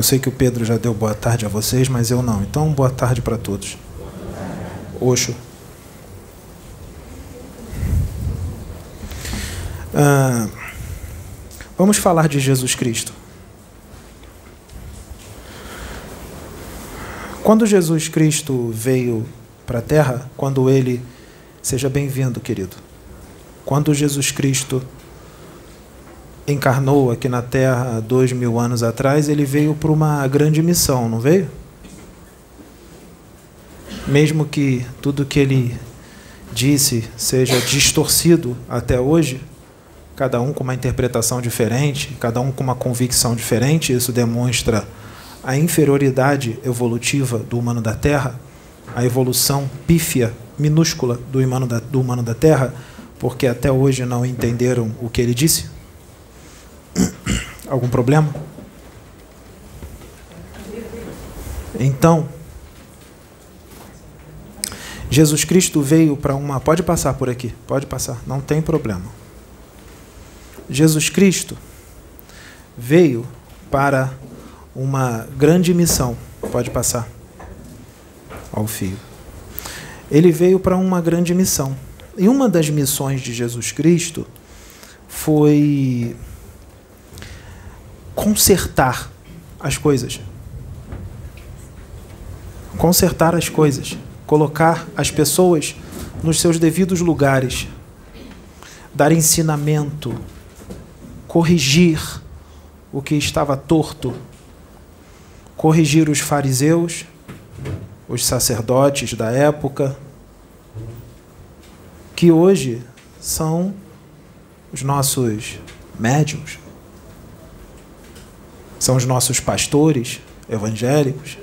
Eu sei que o Pedro já deu boa tarde a vocês, mas eu não. Então, boa tarde para todos. Oxo. Ah, vamos falar de Jesus Cristo. Quando Jesus Cristo veio para a terra, quando ele. Seja bem-vindo, querido. Quando Jesus Cristo encarnou aqui na Terra dois mil anos atrás, ele veio para uma grande missão, não veio? Mesmo que tudo que ele disse seja distorcido até hoje, cada um com uma interpretação diferente, cada um com uma convicção diferente, isso demonstra a inferioridade evolutiva do humano da Terra, a evolução pífia, minúscula do humano da, do humano da Terra, porque até hoje não entenderam o que ele disse? Algum problema? Então, Jesus Cristo veio para uma. Pode passar por aqui, pode passar, não tem problema. Jesus Cristo veio para uma grande missão. Pode passar ao fio. Ele veio para uma grande missão. E uma das missões de Jesus Cristo foi consertar as coisas. Consertar as coisas. Colocar as pessoas nos seus devidos lugares. Dar ensinamento. Corrigir o que estava torto. Corrigir os fariseus, os sacerdotes da época, que hoje são os nossos médiums, são os nossos pastores evangélicos,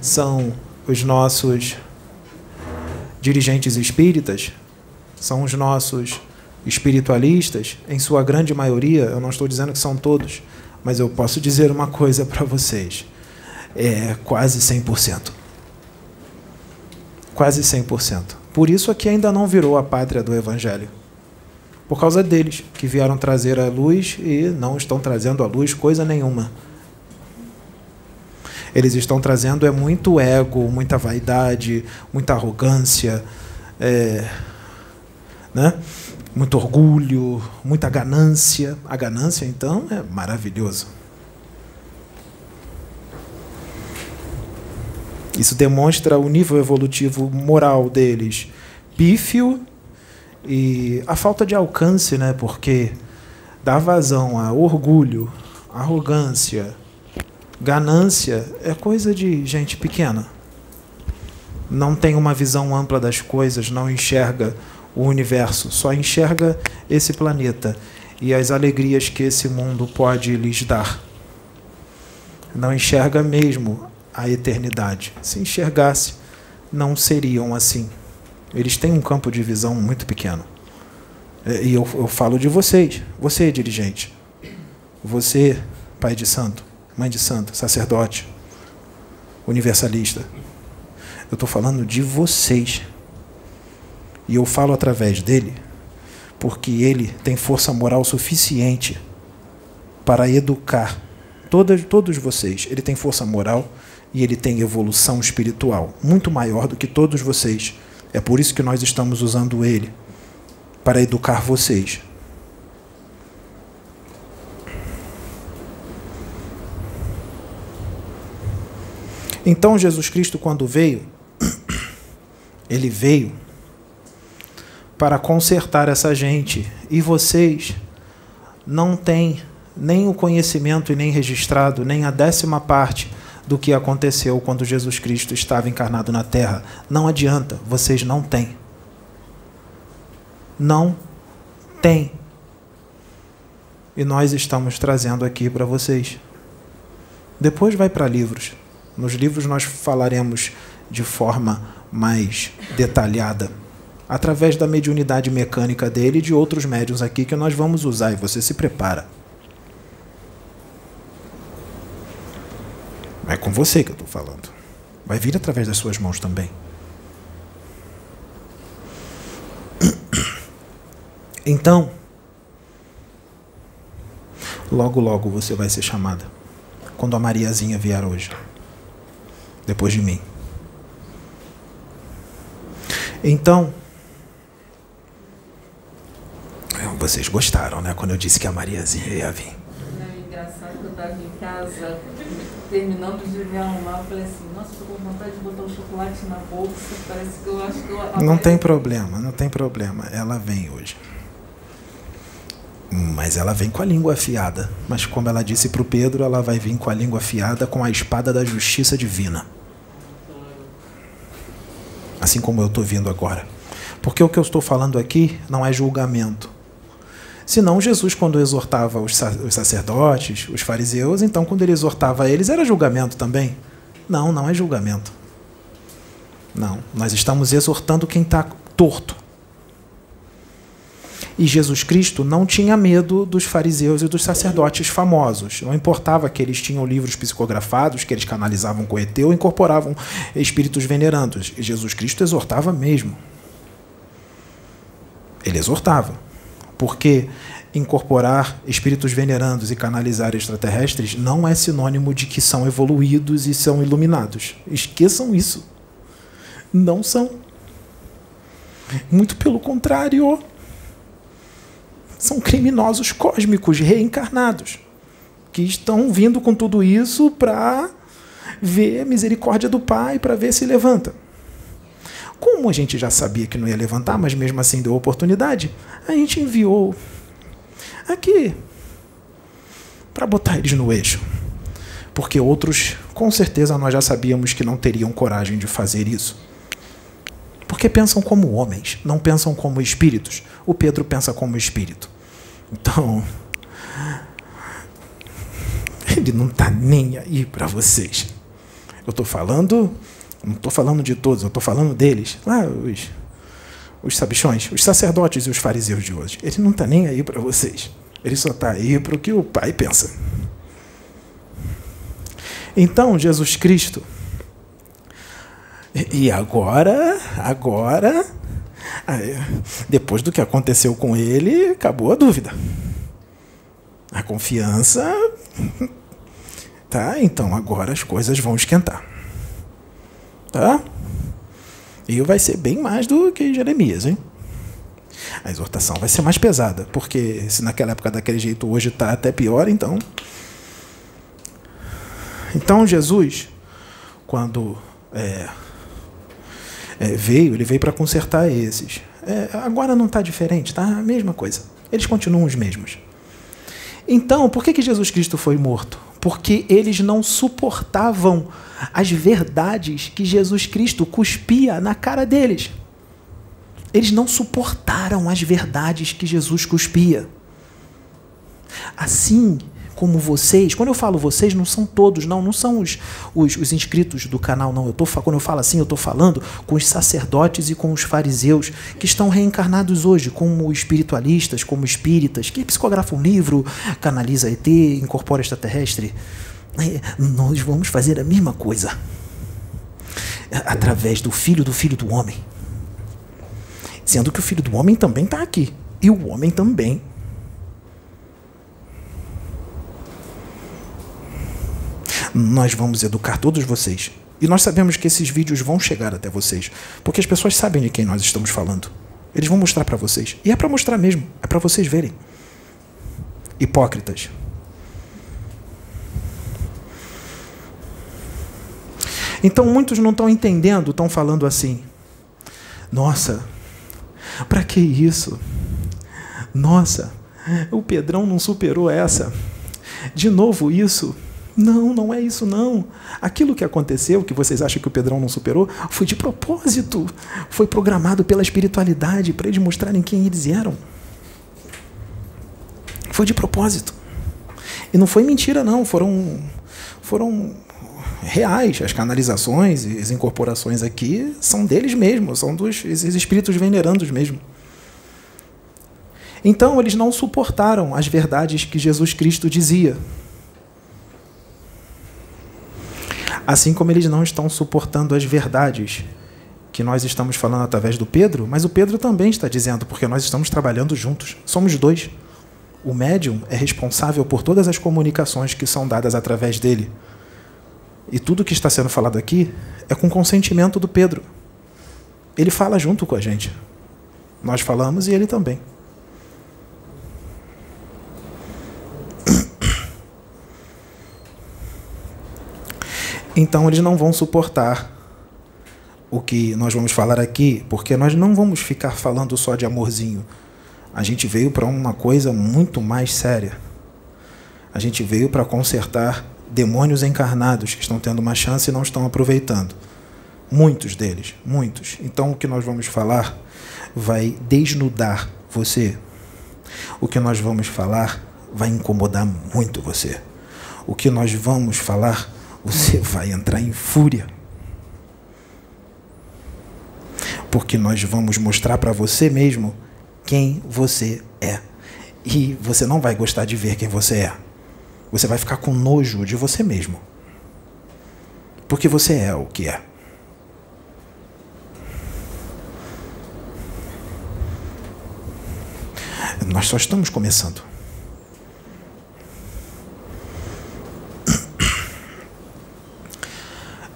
são os nossos dirigentes espíritas, são os nossos espiritualistas, em sua grande maioria, eu não estou dizendo que são todos, mas eu posso dizer uma coisa para vocês: é quase 100%. Quase 100%. Por isso aqui ainda não virou a pátria do Evangelho por causa deles, que vieram trazer a luz e não estão trazendo a luz coisa nenhuma. Eles estão trazendo é muito ego, muita vaidade, muita arrogância, é, né? muito orgulho, muita ganância. A ganância, então, é maravilhoso. Isso demonstra o nível evolutivo moral deles. Pífio e a falta de alcance, né? Porque dá vazão a orgulho, arrogância, ganância é coisa de gente pequena. Não tem uma visão ampla das coisas, não enxerga o universo, só enxerga esse planeta e as alegrias que esse mundo pode lhes dar. Não enxerga mesmo a eternidade. Se enxergasse, não seriam assim. Eles têm um campo de visão muito pequeno. É, e eu, eu falo de vocês, você, dirigente, você, pai de santo, mãe de santo, sacerdote, universalista. Eu estou falando de vocês. E eu falo através dele, porque ele tem força moral suficiente para educar todas, todos vocês. Ele tem força moral e ele tem evolução espiritual muito maior do que todos vocês. É por isso que nós estamos usando ele para educar vocês. Então Jesus Cristo, quando veio, ele veio para consertar essa gente. E vocês não têm nem o conhecimento e nem registrado, nem a décima parte do que aconteceu quando Jesus Cristo estava encarnado na terra. Não adianta, vocês não têm. Não têm. E nós estamos trazendo aqui para vocês. Depois vai para livros. Nos livros nós falaremos de forma mais detalhada, através da mediunidade mecânica dele e de outros médiums aqui que nós vamos usar e você se prepara. É com você que eu estou falando. Vai vir através das suas mãos também. Então, logo, logo você vai ser chamada. quando a Mariazinha vier hoje, depois de mim. Então, vocês gostaram, né? Quando eu disse que a Mariazinha ia vir. É engraçado que eu estava em casa, terminando de me arrumar, eu falei assim, nossa, estou com vontade de botar um chocolate na bolsa, parece que eu acho que eu... Não tem problema, não tem problema. Ela vem hoje. Mas ela vem com a língua afiada. Mas como ela disse para o Pedro, ela vai vir com a língua afiada com a espada da justiça divina. Assim como eu estou vindo agora. Porque o que eu estou falando aqui não é julgamento. Senão, Jesus, quando exortava os sacerdotes, os fariseus, então, quando ele exortava eles, era julgamento também? Não, não é julgamento. Não, nós estamos exortando quem está torto. E Jesus Cristo não tinha medo dos fariseus e dos sacerdotes famosos. Não importava que eles tinham livros psicografados, que eles canalizavam com ET ou incorporavam espíritos venerandos. Jesus Cristo exortava mesmo. Ele exortava. Porque incorporar espíritos venerandos e canalizar extraterrestres não é sinônimo de que são evoluídos e são iluminados. Esqueçam isso. Não são. Muito pelo contrário são criminosos cósmicos reencarnados que estão vindo com tudo isso para ver a misericórdia do Pai, para ver se levanta. Como a gente já sabia que não ia levantar, mas mesmo assim deu oportunidade, a gente enviou aqui para botar eles no eixo. Porque outros, com certeza, nós já sabíamos que não teriam coragem de fazer isso. Porque pensam como homens, não pensam como espíritos. O Pedro pensa como espírito. Então, ele não está nem aí para vocês. Eu estou falando, não estou falando de todos, eu estou falando deles. Lá, os, os sabichões, os sacerdotes e os fariseus de hoje. Ele não está nem aí para vocês. Ele só está aí para o que o Pai pensa. Então, Jesus Cristo. E agora, agora, depois do que aconteceu com ele, acabou a dúvida. A confiança. Tá? Então agora as coisas vão esquentar. Tá? E vai ser bem mais do que Jeremias, hein? A exortação vai ser mais pesada, porque se naquela época daquele jeito hoje está até pior, então. Então Jesus, quando é, é, veio, ele veio para consertar esses. É, agora não está diferente, tá? A mesma coisa. Eles continuam os mesmos. Então, por que, que Jesus Cristo foi morto? Porque eles não suportavam as verdades que Jesus Cristo cuspia na cara deles. Eles não suportaram as verdades que Jesus cuspia. Assim, como vocês, quando eu falo vocês, não são todos, não, não são os, os, os inscritos do canal, não. Eu tô, quando eu falo assim, eu estou falando com os sacerdotes e com os fariseus que estão reencarnados hoje, como espiritualistas, como espíritas, que psicografam um livro, canaliza ET, incorpora extraterrestre. É, nós vamos fazer a mesma coisa através do filho do filho do homem. Sendo que o filho do homem também está aqui. E o homem também nós vamos educar todos vocês. E nós sabemos que esses vídeos vão chegar até vocês, porque as pessoas sabem de quem nós estamos falando. Eles vão mostrar para vocês. E é para mostrar mesmo, é para vocês verem. Hipócritas. Então muitos não estão entendendo, estão falando assim: Nossa, para que isso? Nossa, o Pedrão não superou essa. De novo isso. Não, não é isso não. Aquilo que aconteceu, que vocês acham que o Pedrão não superou, foi de propósito. Foi programado pela espiritualidade para eles mostrarem quem eles eram. Foi de propósito. E não foi mentira não, foram foram reais. As canalizações e as incorporações aqui são deles mesmos, são dos espíritos venerandos mesmo. Então eles não suportaram as verdades que Jesus Cristo dizia. Assim como eles não estão suportando as verdades que nós estamos falando através do Pedro, mas o Pedro também está dizendo, porque nós estamos trabalhando juntos. Somos dois. O médium é responsável por todas as comunicações que são dadas através dele. E tudo que está sendo falado aqui é com consentimento do Pedro. Ele fala junto com a gente. Nós falamos e ele também. Então eles não vão suportar o que nós vamos falar aqui, porque nós não vamos ficar falando só de amorzinho. A gente veio para uma coisa muito mais séria. A gente veio para consertar demônios encarnados que estão tendo uma chance e não estão aproveitando. Muitos deles, muitos. Então o que nós vamos falar vai desnudar você. O que nós vamos falar vai incomodar muito você. O que nós vamos falar, você vai entrar em fúria. Porque nós vamos mostrar para você mesmo quem você é. E você não vai gostar de ver quem você é. Você vai ficar com nojo de você mesmo. Porque você é o que é. Nós só estamos começando.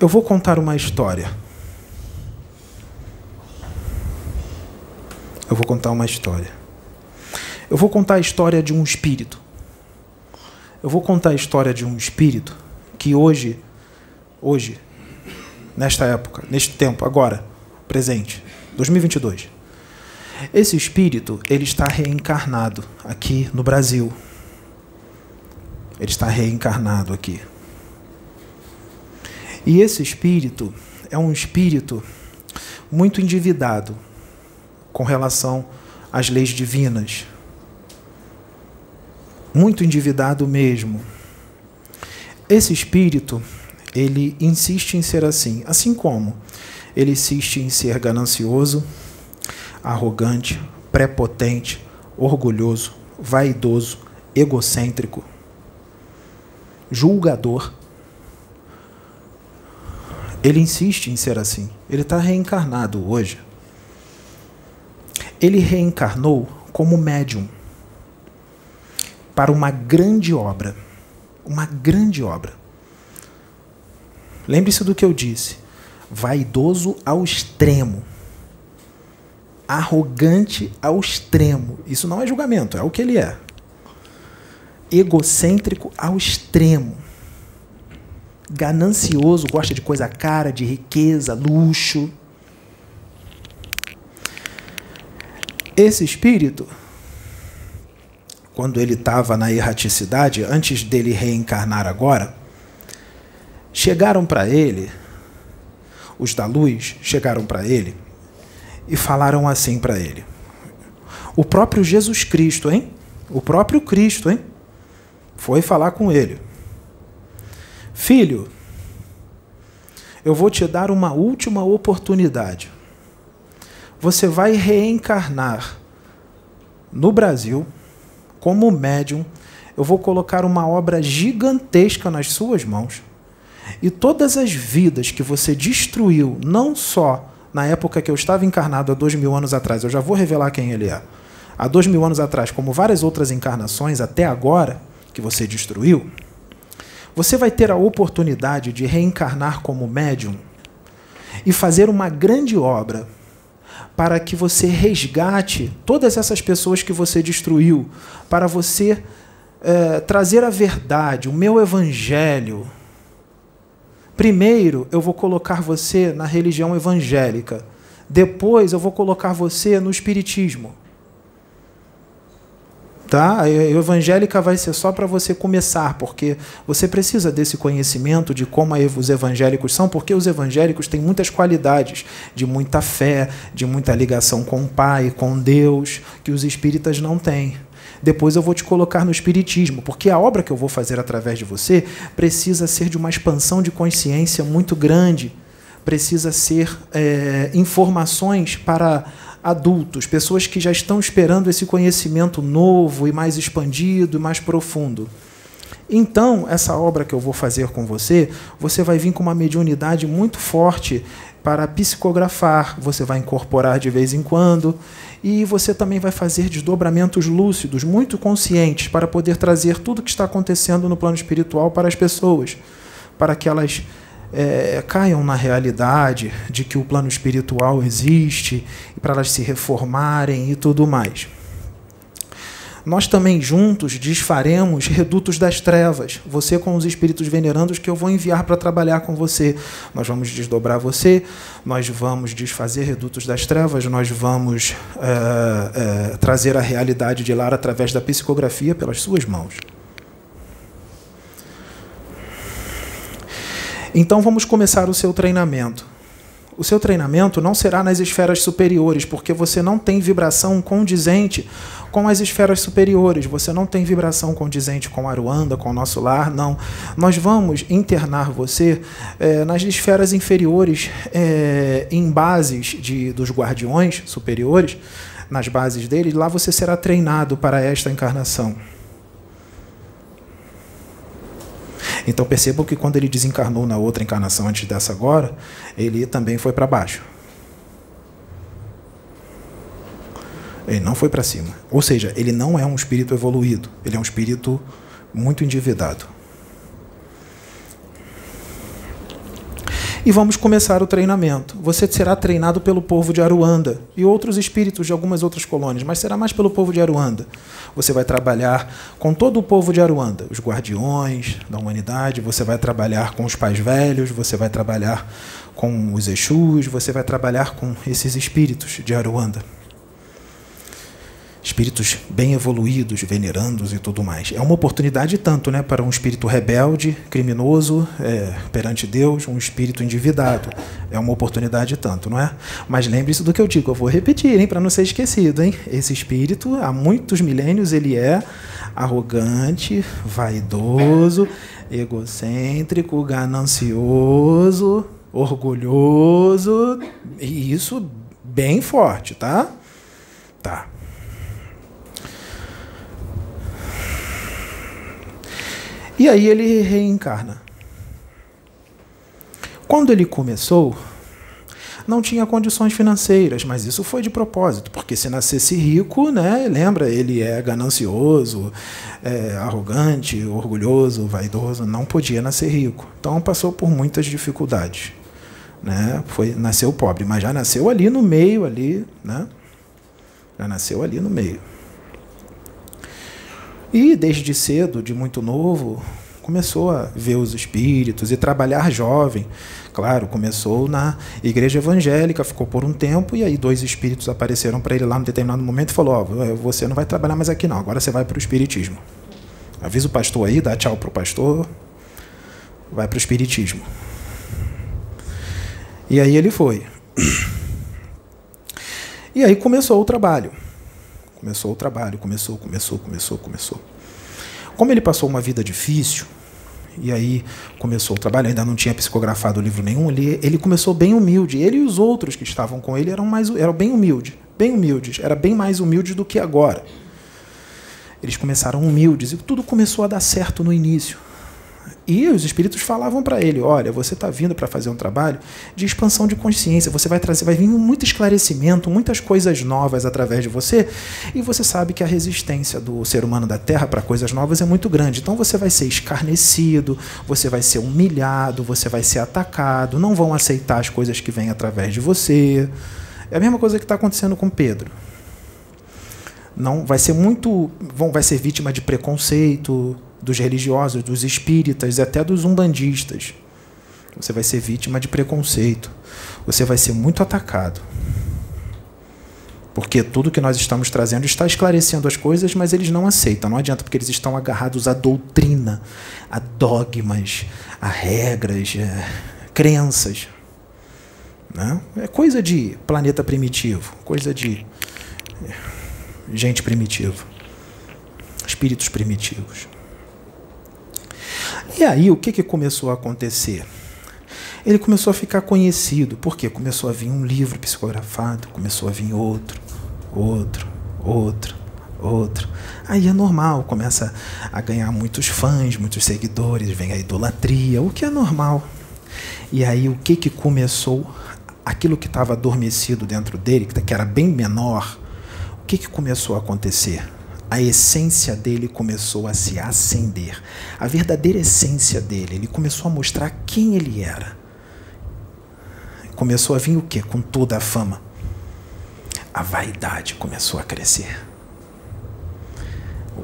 Eu vou contar uma história. Eu vou contar uma história. Eu vou contar a história de um espírito. Eu vou contar a história de um espírito que hoje, hoje, nesta época, neste tempo, agora, presente, 2022, esse espírito ele está reencarnado aqui no Brasil. Ele está reencarnado aqui. E esse espírito é um espírito muito endividado com relação às leis divinas. Muito endividado mesmo. Esse espírito, ele insiste em ser assim, assim como ele insiste em ser ganancioso, arrogante, prepotente, orgulhoso, vaidoso, egocêntrico, julgador. Ele insiste em ser assim. Ele está reencarnado hoje. Ele reencarnou como médium para uma grande obra. Uma grande obra. Lembre-se do que eu disse. Vaidoso ao extremo arrogante ao extremo. Isso não é julgamento, é o que ele é. Egocêntrico ao extremo. Ganancioso, gosta de coisa cara, de riqueza, luxo. Esse espírito, quando ele estava na erraticidade, antes dele reencarnar agora, chegaram para ele, os da luz chegaram para ele e falaram assim para ele. O próprio Jesus Cristo, hein? O próprio Cristo, hein? Foi falar com ele. Filho, eu vou te dar uma última oportunidade. Você vai reencarnar no Brasil como médium. Eu vou colocar uma obra gigantesca nas suas mãos. E todas as vidas que você destruiu, não só na época que eu estava encarnado há dois mil anos atrás, eu já vou revelar quem ele é. Há dois mil anos atrás, como várias outras encarnações até agora que você destruiu, você vai ter a oportunidade de reencarnar como médium e fazer uma grande obra para que você resgate todas essas pessoas que você destruiu, para você é, trazer a verdade, o meu evangelho Primeiro, eu vou colocar você na religião evangélica. Depois, eu vou colocar você no espiritismo. Tá? A evangélica vai ser só para você começar, porque você precisa desse conhecimento de como os evangélicos são, porque os evangélicos têm muitas qualidades de muita fé, de muita ligação com o Pai, com Deus, que os espíritas não têm. Depois eu vou te colocar no espiritismo, porque a obra que eu vou fazer através de você precisa ser de uma expansão de consciência muito grande, precisa ser é, informações para adultos, pessoas que já estão esperando esse conhecimento novo e mais expandido e mais profundo. Então, essa obra que eu vou fazer com você, você vai vir com uma mediunidade muito forte para psicografar, você vai incorporar de vez em quando, e você também vai fazer desdobramentos lúcidos, muito conscientes, para poder trazer tudo o que está acontecendo no plano espiritual para as pessoas, para que elas é, caiam na realidade de que o plano espiritual existe, para elas se reformarem e tudo mais nós também juntos desfaremos redutos das trevas, você com os espíritos venerandos que eu vou enviar para trabalhar com você. Nós vamos desdobrar você, nós vamos desfazer redutos das trevas, nós vamos é, é, trazer a realidade de lá através da psicografia pelas suas mãos. Então vamos começar o seu treinamento. O seu treinamento não será nas esferas superiores, porque você não tem vibração condizente com as esferas superiores. Você não tem vibração condizente com Aruanda, com o nosso lar, não. Nós vamos internar você é, nas esferas inferiores, é, em bases de, dos guardiões superiores, nas bases deles. Lá você será treinado para esta encarnação. Então percebam que quando ele desencarnou na outra encarnação antes dessa agora, ele também foi para baixo. Ele não foi para cima. Ou seja, ele não é um espírito evoluído. Ele é um espírito muito endividado. E vamos começar o treinamento. Você será treinado pelo povo de Aruanda e outros espíritos de algumas outras colônias, mas será mais pelo povo de Aruanda. Você vai trabalhar com todo o povo de Aruanda, os guardiões da humanidade, você vai trabalhar com os pais velhos, você vai trabalhar com os Exus, você vai trabalhar com esses espíritos de Aruanda espíritos bem evoluídos, venerandos e tudo mais. É uma oportunidade tanto né, para um espírito rebelde, criminoso é, perante Deus, um espírito endividado. É uma oportunidade tanto, não é? Mas lembre-se do que eu digo, eu vou repetir, para não ser esquecido. Hein? Esse espírito, há muitos milênios, ele é arrogante, vaidoso, egocêntrico, ganancioso, orgulhoso, e isso bem forte, tá? Tá. E aí ele reencarna. Quando ele começou, não tinha condições financeiras, mas isso foi de propósito, porque se nascesse rico, né, lembra, ele é ganancioso, é arrogante, orgulhoso, vaidoso, não podia nascer rico. Então passou por muitas dificuldades. Né? Foi, nasceu pobre, mas já nasceu ali no meio, ali, né? Já nasceu ali no meio. E desde cedo, de muito novo, começou a ver os espíritos e trabalhar jovem. Claro, começou na igreja evangélica, ficou por um tempo e aí dois espíritos apareceram para ele lá num determinado momento e falou: "Ó, oh, você não vai trabalhar mais aqui não, agora você vai para o espiritismo. Avisa o pastor aí, dá tchau pro pastor, vai para o espiritismo." E aí ele foi. E aí começou o trabalho. Começou o trabalho, começou, começou, começou, começou. Como ele passou uma vida difícil, e aí começou o trabalho, ainda não tinha psicografado livro nenhum, ele, ele começou bem humilde. Ele e os outros que estavam com ele eram, mais, eram bem humildes, bem humildes, era bem mais humilde do que agora. Eles começaram humildes e tudo começou a dar certo no início. E os espíritos falavam para ele: olha, você está vindo para fazer um trabalho de expansão de consciência. Você vai trazer, vai vir muito esclarecimento, muitas coisas novas através de você. E você sabe que a resistência do ser humano da Terra para coisas novas é muito grande. Então você vai ser escarnecido, você vai ser humilhado, você vai ser atacado. Não vão aceitar as coisas que vêm através de você. É a mesma coisa que está acontecendo com Pedro não vai ser muito vão vai ser vítima de preconceito dos religiosos, dos espíritas até dos umbandistas. Você vai ser vítima de preconceito. Você vai ser muito atacado. Porque tudo que nós estamos trazendo está esclarecendo as coisas, mas eles não aceitam. Não adianta, porque eles estão agarrados à doutrina, a dogmas, a regras, a é, crenças. Né? É coisa de planeta primitivo, coisa de é, gente primitiva, espíritos primitivos. E aí, o que, que começou a acontecer? Ele começou a ficar conhecido, porque começou a vir um livro psicografado, começou a vir outro, outro, outro, outro. Aí é normal, começa a ganhar muitos fãs, muitos seguidores, vem a idolatria, o que é normal. E aí o que que começou? Aquilo que estava adormecido dentro dele, que era bem menor, o que que começou a acontecer? A essência dele começou a se acender. A verdadeira essência dele, ele começou a mostrar quem ele era. Começou a vir o quê? Com toda a fama. A vaidade começou a crescer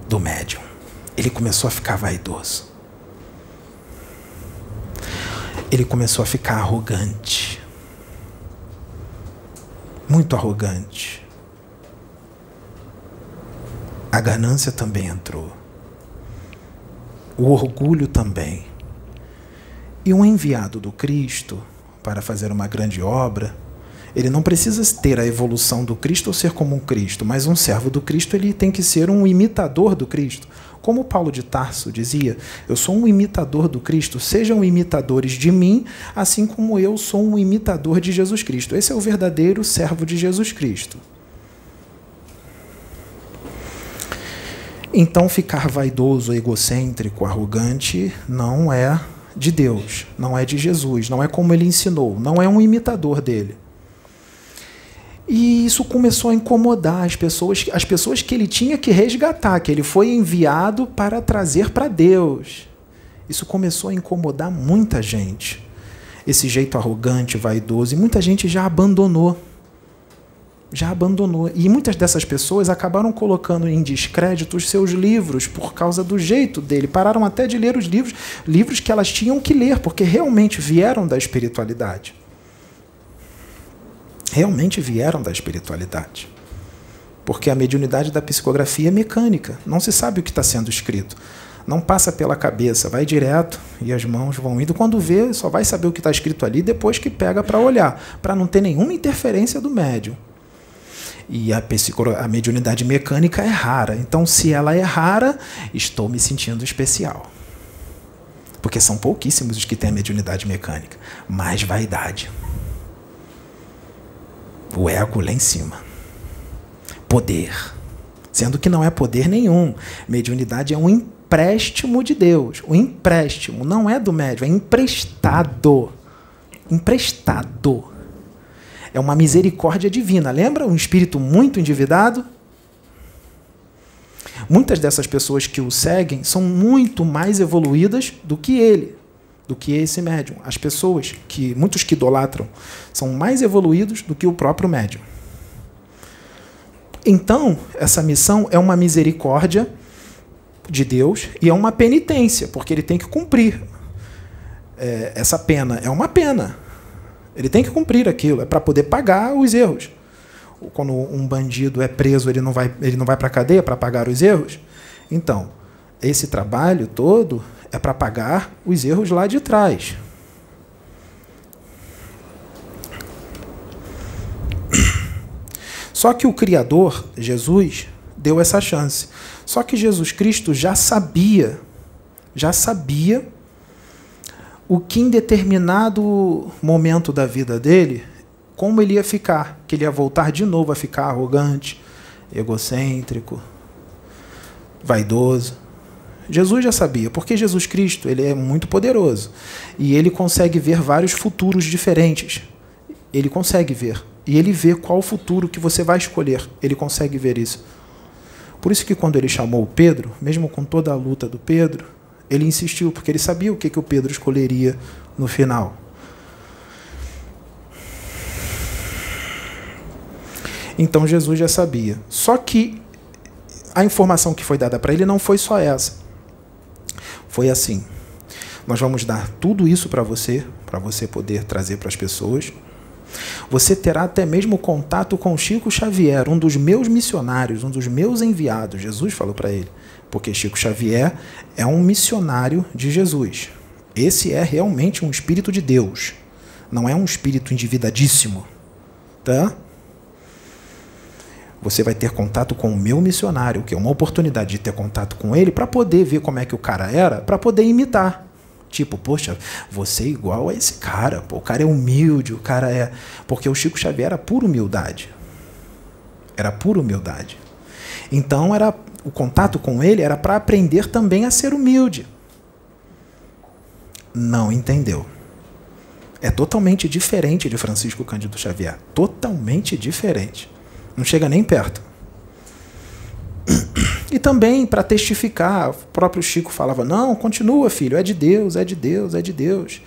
do médium. Ele começou a ficar vaidoso. Ele começou a ficar arrogante. Muito arrogante. A ganância também entrou. O orgulho também. E um enviado do Cristo para fazer uma grande obra ele não precisa ter a evolução do Cristo ou ser como um Cristo, mas um servo do Cristo ele tem que ser um imitador do Cristo. Como Paulo de Tarso dizia, eu sou um imitador do Cristo, sejam imitadores de mim, assim como eu sou um imitador de Jesus Cristo. Esse é o verdadeiro servo de Jesus Cristo. Então, ficar vaidoso, egocêntrico, arrogante não é de Deus, não é de Jesus, não é como ele ensinou, não é um imitador dele. E isso começou a incomodar as pessoas, as pessoas que ele tinha que resgatar, que ele foi enviado para trazer para Deus. Isso começou a incomodar muita gente. Esse jeito arrogante, vaidoso, e muita gente já abandonou. Já abandonou. E muitas dessas pessoas acabaram colocando em descrédito os seus livros por causa do jeito dele. Pararam até de ler os livros, livros que elas tinham que ler, porque realmente vieram da espiritualidade realmente vieram da espiritualidade. Porque a mediunidade da psicografia é mecânica, não se sabe o que está sendo escrito. Não passa pela cabeça, vai direto e as mãos vão indo. Quando vê, só vai saber o que está escrito ali depois que pega para olhar, para não ter nenhuma interferência do médium. E a, a mediunidade mecânica é rara. Então, se ela é rara, estou me sentindo especial. Porque são pouquíssimos os que têm a mediunidade mecânica. Mais vaidade. O ego lá em cima. Poder. Sendo que não é poder nenhum. Mediunidade é um empréstimo de Deus. O empréstimo não é do médium, é emprestado. Emprestado. É uma misericórdia divina. Lembra um espírito muito endividado? Muitas dessas pessoas que o seguem são muito mais evoluídas do que ele do que esse médium. As pessoas que muitos que idolatram são mais evoluídos do que o próprio médium. Então, essa missão é uma misericórdia de Deus e é uma penitência, porque ele tem que cumprir. É, essa pena é uma pena. Ele tem que cumprir aquilo, é para poder pagar os erros. Quando um bandido é preso, ele não vai, ele não vai para a cadeia para pagar os erros. Então, esse trabalho todo é para pagar os erros lá de trás. Só que o Criador, Jesus, deu essa chance. Só que Jesus Cristo já sabia, já sabia o que em determinado momento da vida dele, como ele ia ficar, que ele ia voltar de novo a ficar arrogante, egocêntrico, vaidoso. Jesus já sabia, porque Jesus Cristo ele é muito poderoso e ele consegue ver vários futuros diferentes. Ele consegue ver e ele vê qual futuro que você vai escolher. Ele consegue ver isso. Por isso que quando ele chamou o Pedro, mesmo com toda a luta do Pedro, ele insistiu porque ele sabia o que que o Pedro escolheria no final. Então Jesus já sabia. Só que a informação que foi dada para ele não foi só essa foi assim. Nós vamos dar tudo isso para você, para você poder trazer para as pessoas. Você terá até mesmo contato com Chico Xavier, um dos meus missionários, um dos meus enviados. Jesus falou para ele, porque Chico Xavier é um missionário de Jesus. Esse é realmente um espírito de Deus, não é um espírito endividadíssimo, tá? você vai ter contato com o meu missionário, que é uma oportunidade de ter contato com ele para poder ver como é que o cara era, para poder imitar. Tipo, poxa, você é igual a esse cara, pô, o cara é humilde, o cara é. Porque o Chico Xavier era pura humildade. Era pura humildade. Então era o contato com ele era para aprender também a ser humilde. Não entendeu. É totalmente diferente de Francisco Cândido Xavier. Totalmente diferente. Não chega nem perto. E também para testificar, o próprio Chico falava: Não, continua, filho, é de Deus, é de Deus, é de Deus.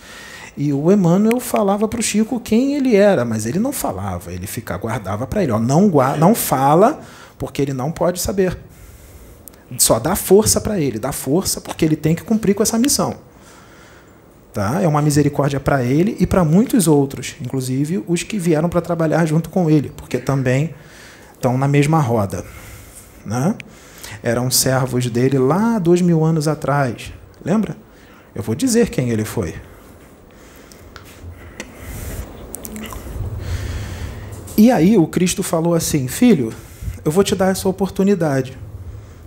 E o Emmanuel falava para o Chico quem ele era, mas ele não falava, ele ficava, guardava para ele: ó, não, não fala, porque ele não pode saber. Só dá força para ele, dá força, porque ele tem que cumprir com essa missão. Tá? É uma misericórdia para ele e para muitos outros, inclusive os que vieram para trabalhar junto com ele, porque também estão na mesma roda. Né? eram servos dele lá dois mil anos atrás. Lembra? Eu vou dizer quem ele foi. E aí o Cristo falou assim: Filho, eu vou te dar essa oportunidade.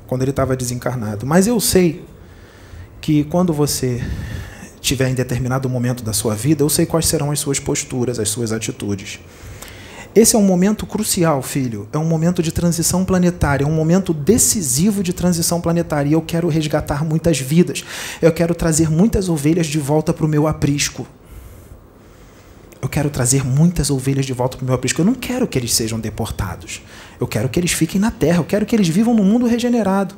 Quando ele estava desencarnado. Mas eu sei que quando você tiver em determinado momento da sua vida, eu sei quais serão as suas posturas, as suas atitudes. Esse é um momento crucial, filho. É um momento de transição planetária, é um momento decisivo de transição planetária. E eu quero resgatar muitas vidas. Eu quero trazer muitas ovelhas de volta para o meu aprisco. Eu quero trazer muitas ovelhas de volta para o meu aprisco. Eu não quero que eles sejam deportados. Eu quero que eles fiquem na Terra. Eu quero que eles vivam no mundo regenerado.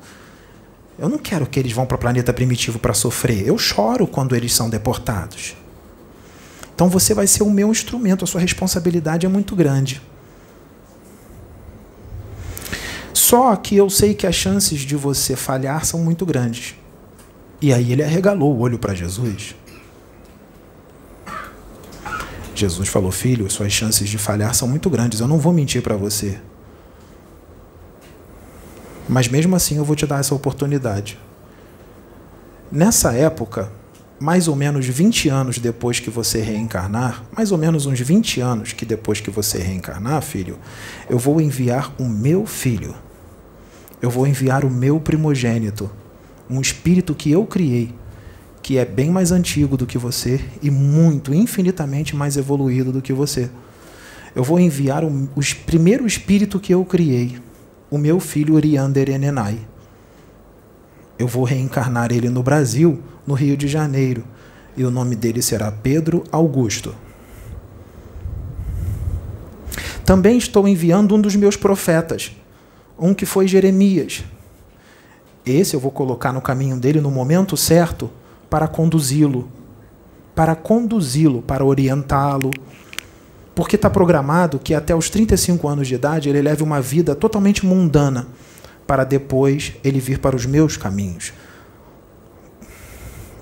Eu não quero que eles vão para o planeta primitivo para sofrer. Eu choro quando eles são deportados. Então você vai ser o meu instrumento, a sua responsabilidade é muito grande. Só que eu sei que as chances de você falhar são muito grandes. E aí ele arregalou o olho para Jesus. Jesus falou: Filho, suas chances de falhar são muito grandes. Eu não vou mentir para você. Mas mesmo assim eu vou te dar essa oportunidade. Nessa época, mais ou menos 20 anos depois que você reencarnar, mais ou menos uns 20 anos que depois que você reencarnar, filho, eu vou enviar o meu filho. Eu vou enviar o meu primogênito, um espírito que eu criei, que é bem mais antigo do que você e muito, infinitamente mais evoluído do que você. Eu vou enviar o, o primeiro espírito que eu criei, o meu filho Uriander Enenai. Eu vou reencarnar ele no Brasil no Rio de Janeiro, e o nome dele será Pedro Augusto. Também estou enviando um dos meus profetas, um que foi Jeremias. Esse eu vou colocar no caminho dele no momento certo para conduzi-lo, para conduzi-lo, para orientá-lo. Porque está programado que até os 35 anos de idade ele leve uma vida totalmente mundana, para depois ele vir para os meus caminhos,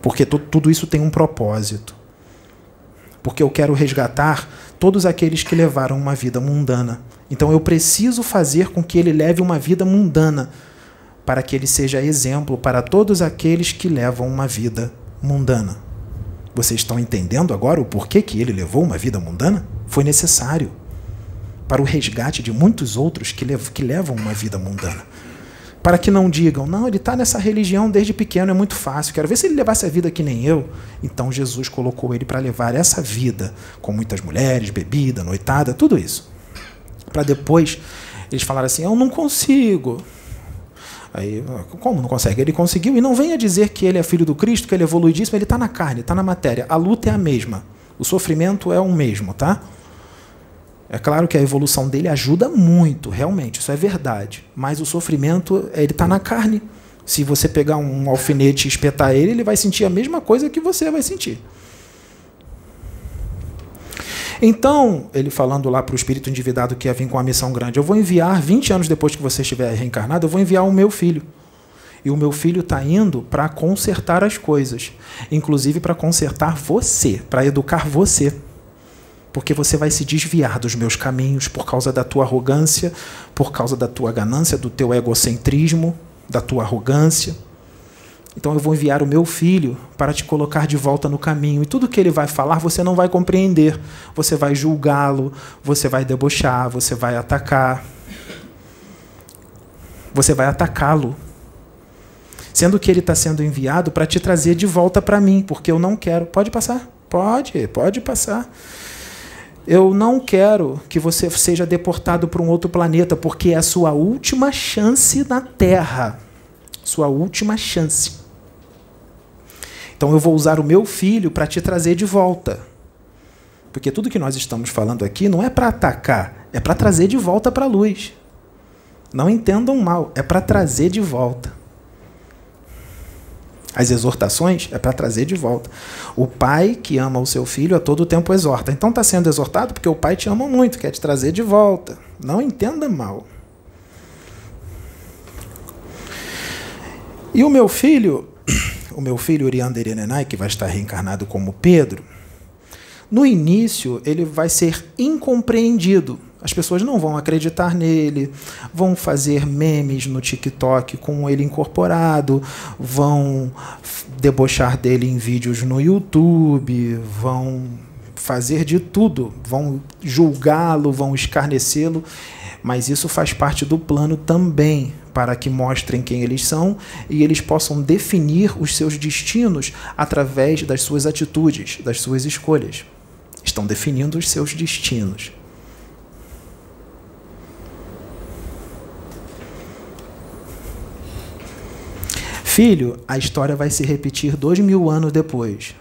porque tudo isso tem um propósito. Porque eu quero resgatar todos aqueles que levaram uma vida mundana. Então eu preciso fazer com que ele leve uma vida mundana, para que ele seja exemplo para todos aqueles que levam uma vida mundana. Vocês estão entendendo agora o porquê que ele levou uma vida mundana? Foi necessário para o resgate de muitos outros que, levam uma vida mundana para que não digam, não, ele está nessa religião desde pequeno, é muito fácil, quero ver se ele levasse a vida que nem eu. Então Jesus colocou ele para levar essa vida, com muitas mulheres, bebida, noitada, tudo isso. Para depois eles falarem assim: eu não consigo. Aí, como não consegue? Ele conseguiu, e não venha dizer que ele é filho do Cristo, que ele evolui disso, ele está na carne, está na matéria. A luta é a mesma. O sofrimento é o mesmo, tá? É claro que a evolução dele ajuda muito, realmente, isso é verdade. Mas o sofrimento, ele está na carne. Se você pegar um alfinete e espetar ele, ele vai sentir a mesma coisa que você vai sentir. Então, ele falando lá para o espírito endividado que ia vir com a missão grande, eu vou enviar, 20 anos depois que você estiver reencarnado, eu vou enviar o meu filho. E o meu filho está indo para consertar as coisas, inclusive para consertar você, para educar você porque você vai se desviar dos meus caminhos por causa da tua arrogância, por causa da tua ganância, do teu egocentrismo, da tua arrogância. Então eu vou enviar o meu filho para te colocar de volta no caminho. E tudo que ele vai falar você não vai compreender. Você vai julgá-lo, você vai debochar, você vai atacar. Você vai atacá-lo. Sendo que ele está sendo enviado para te trazer de volta para mim, porque eu não quero. Pode passar? Pode, pode passar. Eu não quero que você seja deportado para um outro planeta, porque é a sua última chance na Terra. Sua última chance. Então eu vou usar o meu filho para te trazer de volta. Porque tudo que nós estamos falando aqui não é para atacar, é para trazer de volta para a luz. Não entendam mal, é para trazer de volta. As exortações é para trazer de volta. O pai que ama o seu filho a todo tempo exorta. Então está sendo exortado porque o pai te ama muito, quer te trazer de volta. Não entenda mal. E o meu filho, o meu filho Uriander Nenai, que vai estar reencarnado como Pedro, no início ele vai ser incompreendido. As pessoas não vão acreditar nele, vão fazer memes no TikTok com ele incorporado, vão debochar dele em vídeos no YouTube, vão fazer de tudo, vão julgá-lo, vão escarnecê-lo, mas isso faz parte do plano também para que mostrem quem eles são e eles possam definir os seus destinos através das suas atitudes, das suas escolhas. Estão definindo os seus destinos. Filho, a história vai se repetir dois mil anos depois.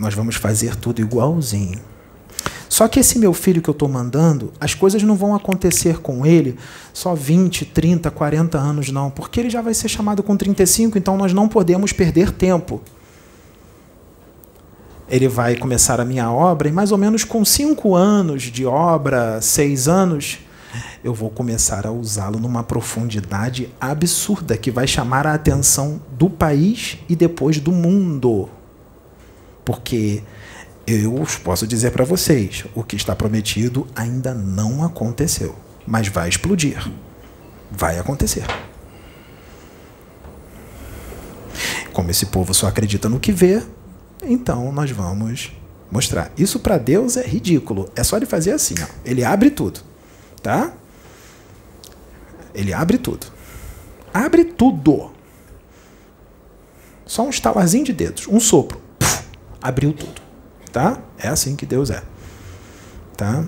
Nós vamos fazer tudo igualzinho. Só que esse meu filho que eu estou mandando, as coisas não vão acontecer com ele só 20, 30, 40 anos, não. Porque ele já vai ser chamado com 35, então nós não podemos perder tempo. Ele vai começar a minha obra e mais ou menos com cinco anos de obra, seis anos, eu vou começar a usá-lo numa profundidade absurda que vai chamar a atenção do país e depois do mundo. Porque eu posso dizer para vocês, o que está prometido ainda não aconteceu, mas vai explodir. Vai acontecer. Como esse povo só acredita no que vê, então nós vamos mostrar. Isso para Deus é ridículo. É só ele fazer assim, ó. Ele abre tudo. Tá? Ele abre tudo. Abre tudo. Só um estalarzinho de dedos, um sopro. Puf, abriu tudo. Tá? É assim que Deus é. Tá?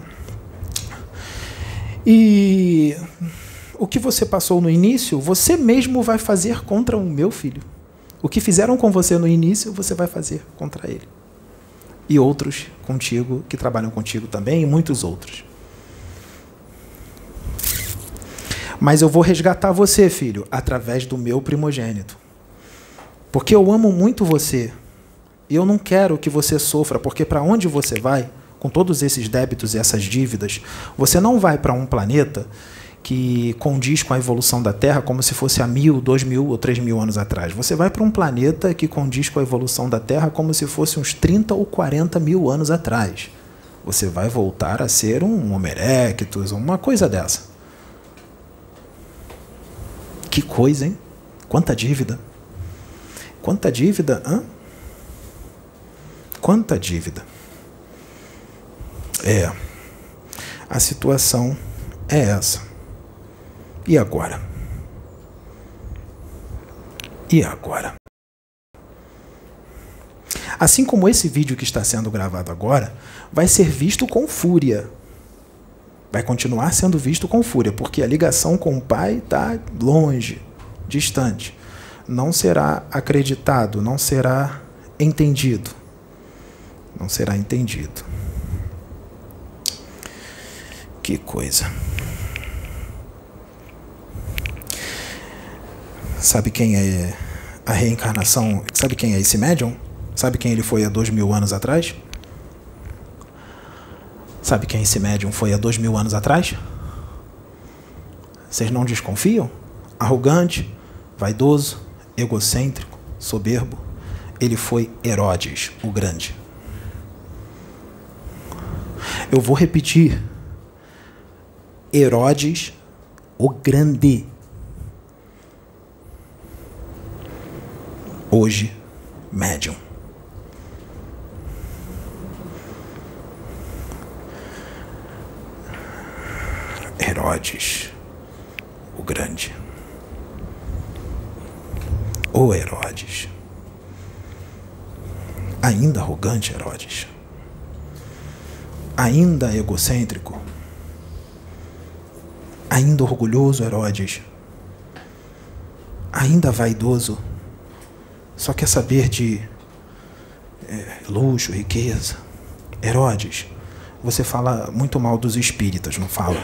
E o que você passou no início, você mesmo vai fazer contra o meu filho. O que fizeram com você no início, você vai fazer contra ele. E outros contigo, que trabalham contigo também, e muitos outros. Mas eu vou resgatar você, filho, através do meu primogênito. Porque eu amo muito você. E eu não quero que você sofra, porque para onde você vai, com todos esses débitos e essas dívidas, você não vai para um planeta que condiz com a evolução da Terra como se fosse há mil, dois mil ou três mil anos atrás. Você vai para um planeta que condiz com a evolução da Terra como se fosse uns 30 ou 40 mil anos atrás. Você vai voltar a ser um Homo erectus, uma coisa dessa. Que coisa, hein? Quanta dívida. Quanta dívida, hã? Quanta dívida. É. A situação é essa. E agora? E agora? Assim como esse vídeo que está sendo gravado agora, vai ser visto com fúria vai continuar sendo visto com fúria, porque a ligação com o pai está longe, distante. Não será acreditado, não será entendido. Não será entendido. Que coisa. Sabe quem é a reencarnação? Sabe quem é esse médium? Sabe quem ele foi há dois mil anos atrás? Sabe quem esse médium foi há dois mil anos atrás? Vocês não desconfiam? Arrogante, vaidoso, egocêntrico, soberbo. Ele foi Herodes, o Grande. Eu vou repetir. Herodes, o Grande. Hoje, médium. Herodes, o Grande. O Herodes. Ainda arrogante Herodes. Ainda egocêntrico, ainda orgulhoso, Herodes, ainda vaidoso, só quer saber de é, luxo, riqueza. Herodes, você fala muito mal dos espíritas, não fala?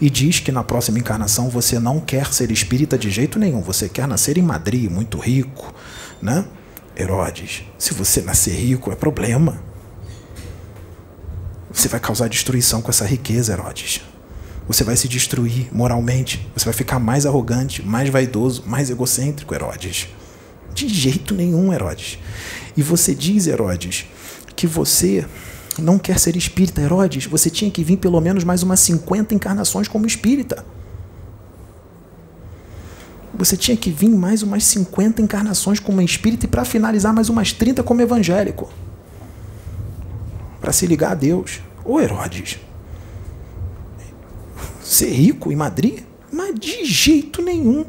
E diz que na próxima encarnação você não quer ser espírita de jeito nenhum, você quer nascer em Madrid, muito rico, né? Herodes, se você nascer rico é problema. Você vai causar destruição com essa riqueza, Herodes. Você vai se destruir moralmente. Você vai ficar mais arrogante, mais vaidoso, mais egocêntrico, Herodes. De jeito nenhum, Herodes. E você diz, Herodes, que você não quer ser espírita, Herodes. Você tinha que vir pelo menos mais umas 50 encarnações como espírita. Você tinha que vir mais umas 50 encarnações como espírita e para finalizar mais umas 30 como evangélico. Para se ligar a Deus. Ô Herodes, ser rico em Madrid? Mas de jeito nenhum.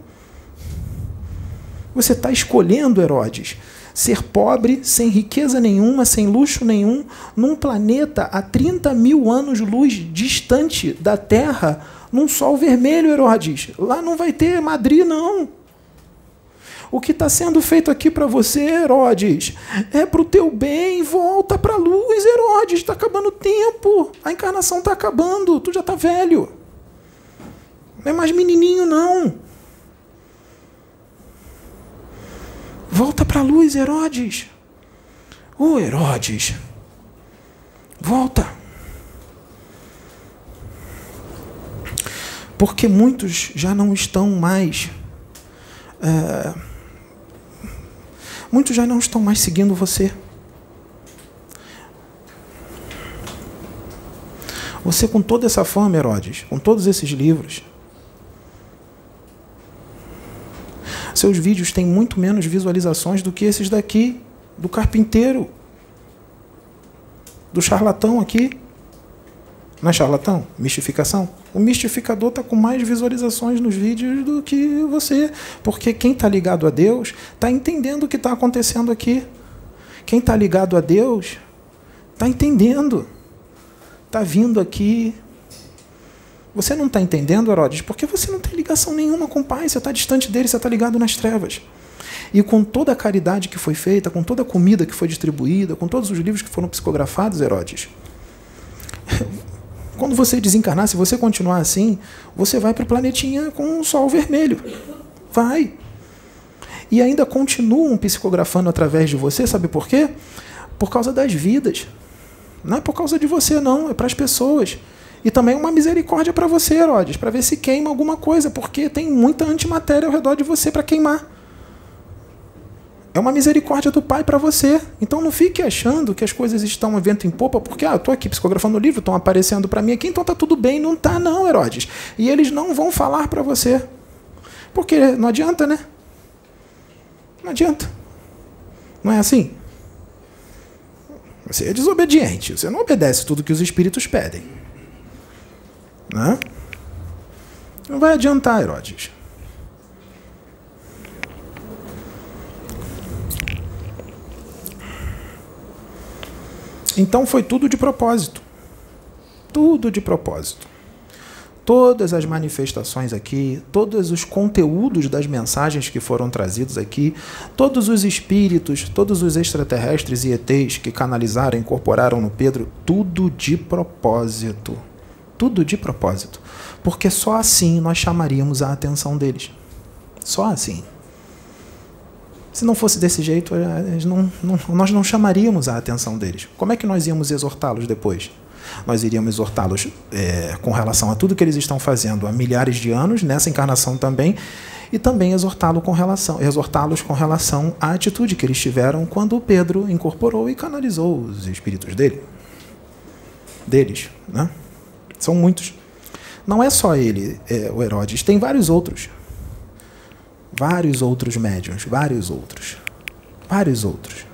Você está escolhendo, Herodes, ser pobre, sem riqueza nenhuma, sem luxo nenhum, num planeta a 30 mil anos-luz distante da Terra, num sol vermelho, Herodes. Lá não vai ter Madrid, não. O que está sendo feito aqui para você, Herodes, é para o teu bem. Volta para a luz, Herodes. Está acabando o tempo. A encarnação está acabando. Tu já está velho. Não é mais menininho, não. Volta para a luz, Herodes. Ô oh, Herodes, volta. Porque muitos já não estão mais. É, muitos já não estão mais seguindo você. Você, com toda essa fama, Herodes, com todos esses livros, seus vídeos têm muito menos visualizações do que esses daqui, do carpinteiro, do charlatão aqui. Não é charlatão? Mistificação? O mistificador está com mais visualizações nos vídeos do que você. Porque quem está ligado a Deus está entendendo o que está acontecendo aqui. Quem está ligado a Deus está entendendo. Está vindo aqui, você não está entendendo, Herodes, porque você não tem ligação nenhuma com o Pai, você está distante dele, você está ligado nas trevas. E com toda a caridade que foi feita, com toda a comida que foi distribuída, com todos os livros que foram psicografados, Herodes, quando você desencarnar, se você continuar assim, você vai para o planetinha com um sol vermelho. Vai. E ainda continuam psicografando através de você, sabe por quê? Por causa das vidas. Não é por causa de você, não, é para as pessoas. E também uma misericórdia para você, Herodes, para ver se queima alguma coisa, porque tem muita antimatéria ao redor de você para queimar. É uma misericórdia do Pai para você. Então não fique achando que as coisas estão vento em popa, porque ah, eu estou aqui psicografando o livro, estão aparecendo para mim aqui, então está tudo bem. Não está, não, Herodes. E eles não vão falar para você. Porque não adianta, né? Não adianta. Não é assim? Você é desobediente. Você não obedece tudo que os espíritos pedem. Né? Não vai adiantar, Herodes. Então foi tudo de propósito. Tudo de propósito. Todas as manifestações aqui, todos os conteúdos das mensagens que foram trazidos aqui, todos os espíritos, todos os extraterrestres e ETs que canalizaram, incorporaram no Pedro, tudo de propósito tudo de propósito, porque só assim nós chamaríamos a atenção deles. Só assim. Se não fosse desse jeito, eh, não, não, nós não chamaríamos a atenção deles. Como é que nós íamos exortá-los depois? Nós iríamos exortá-los é, com relação a tudo que eles estão fazendo há milhares de anos, nessa encarnação também, e também exortá-los com relação, exortá-los com relação à atitude que eles tiveram quando Pedro incorporou e canalizou os espíritos dele, deles, né? São muitos. Não é só ele, é, o Herodes, tem vários outros. Vários outros médiums, vários outros. Vários outros.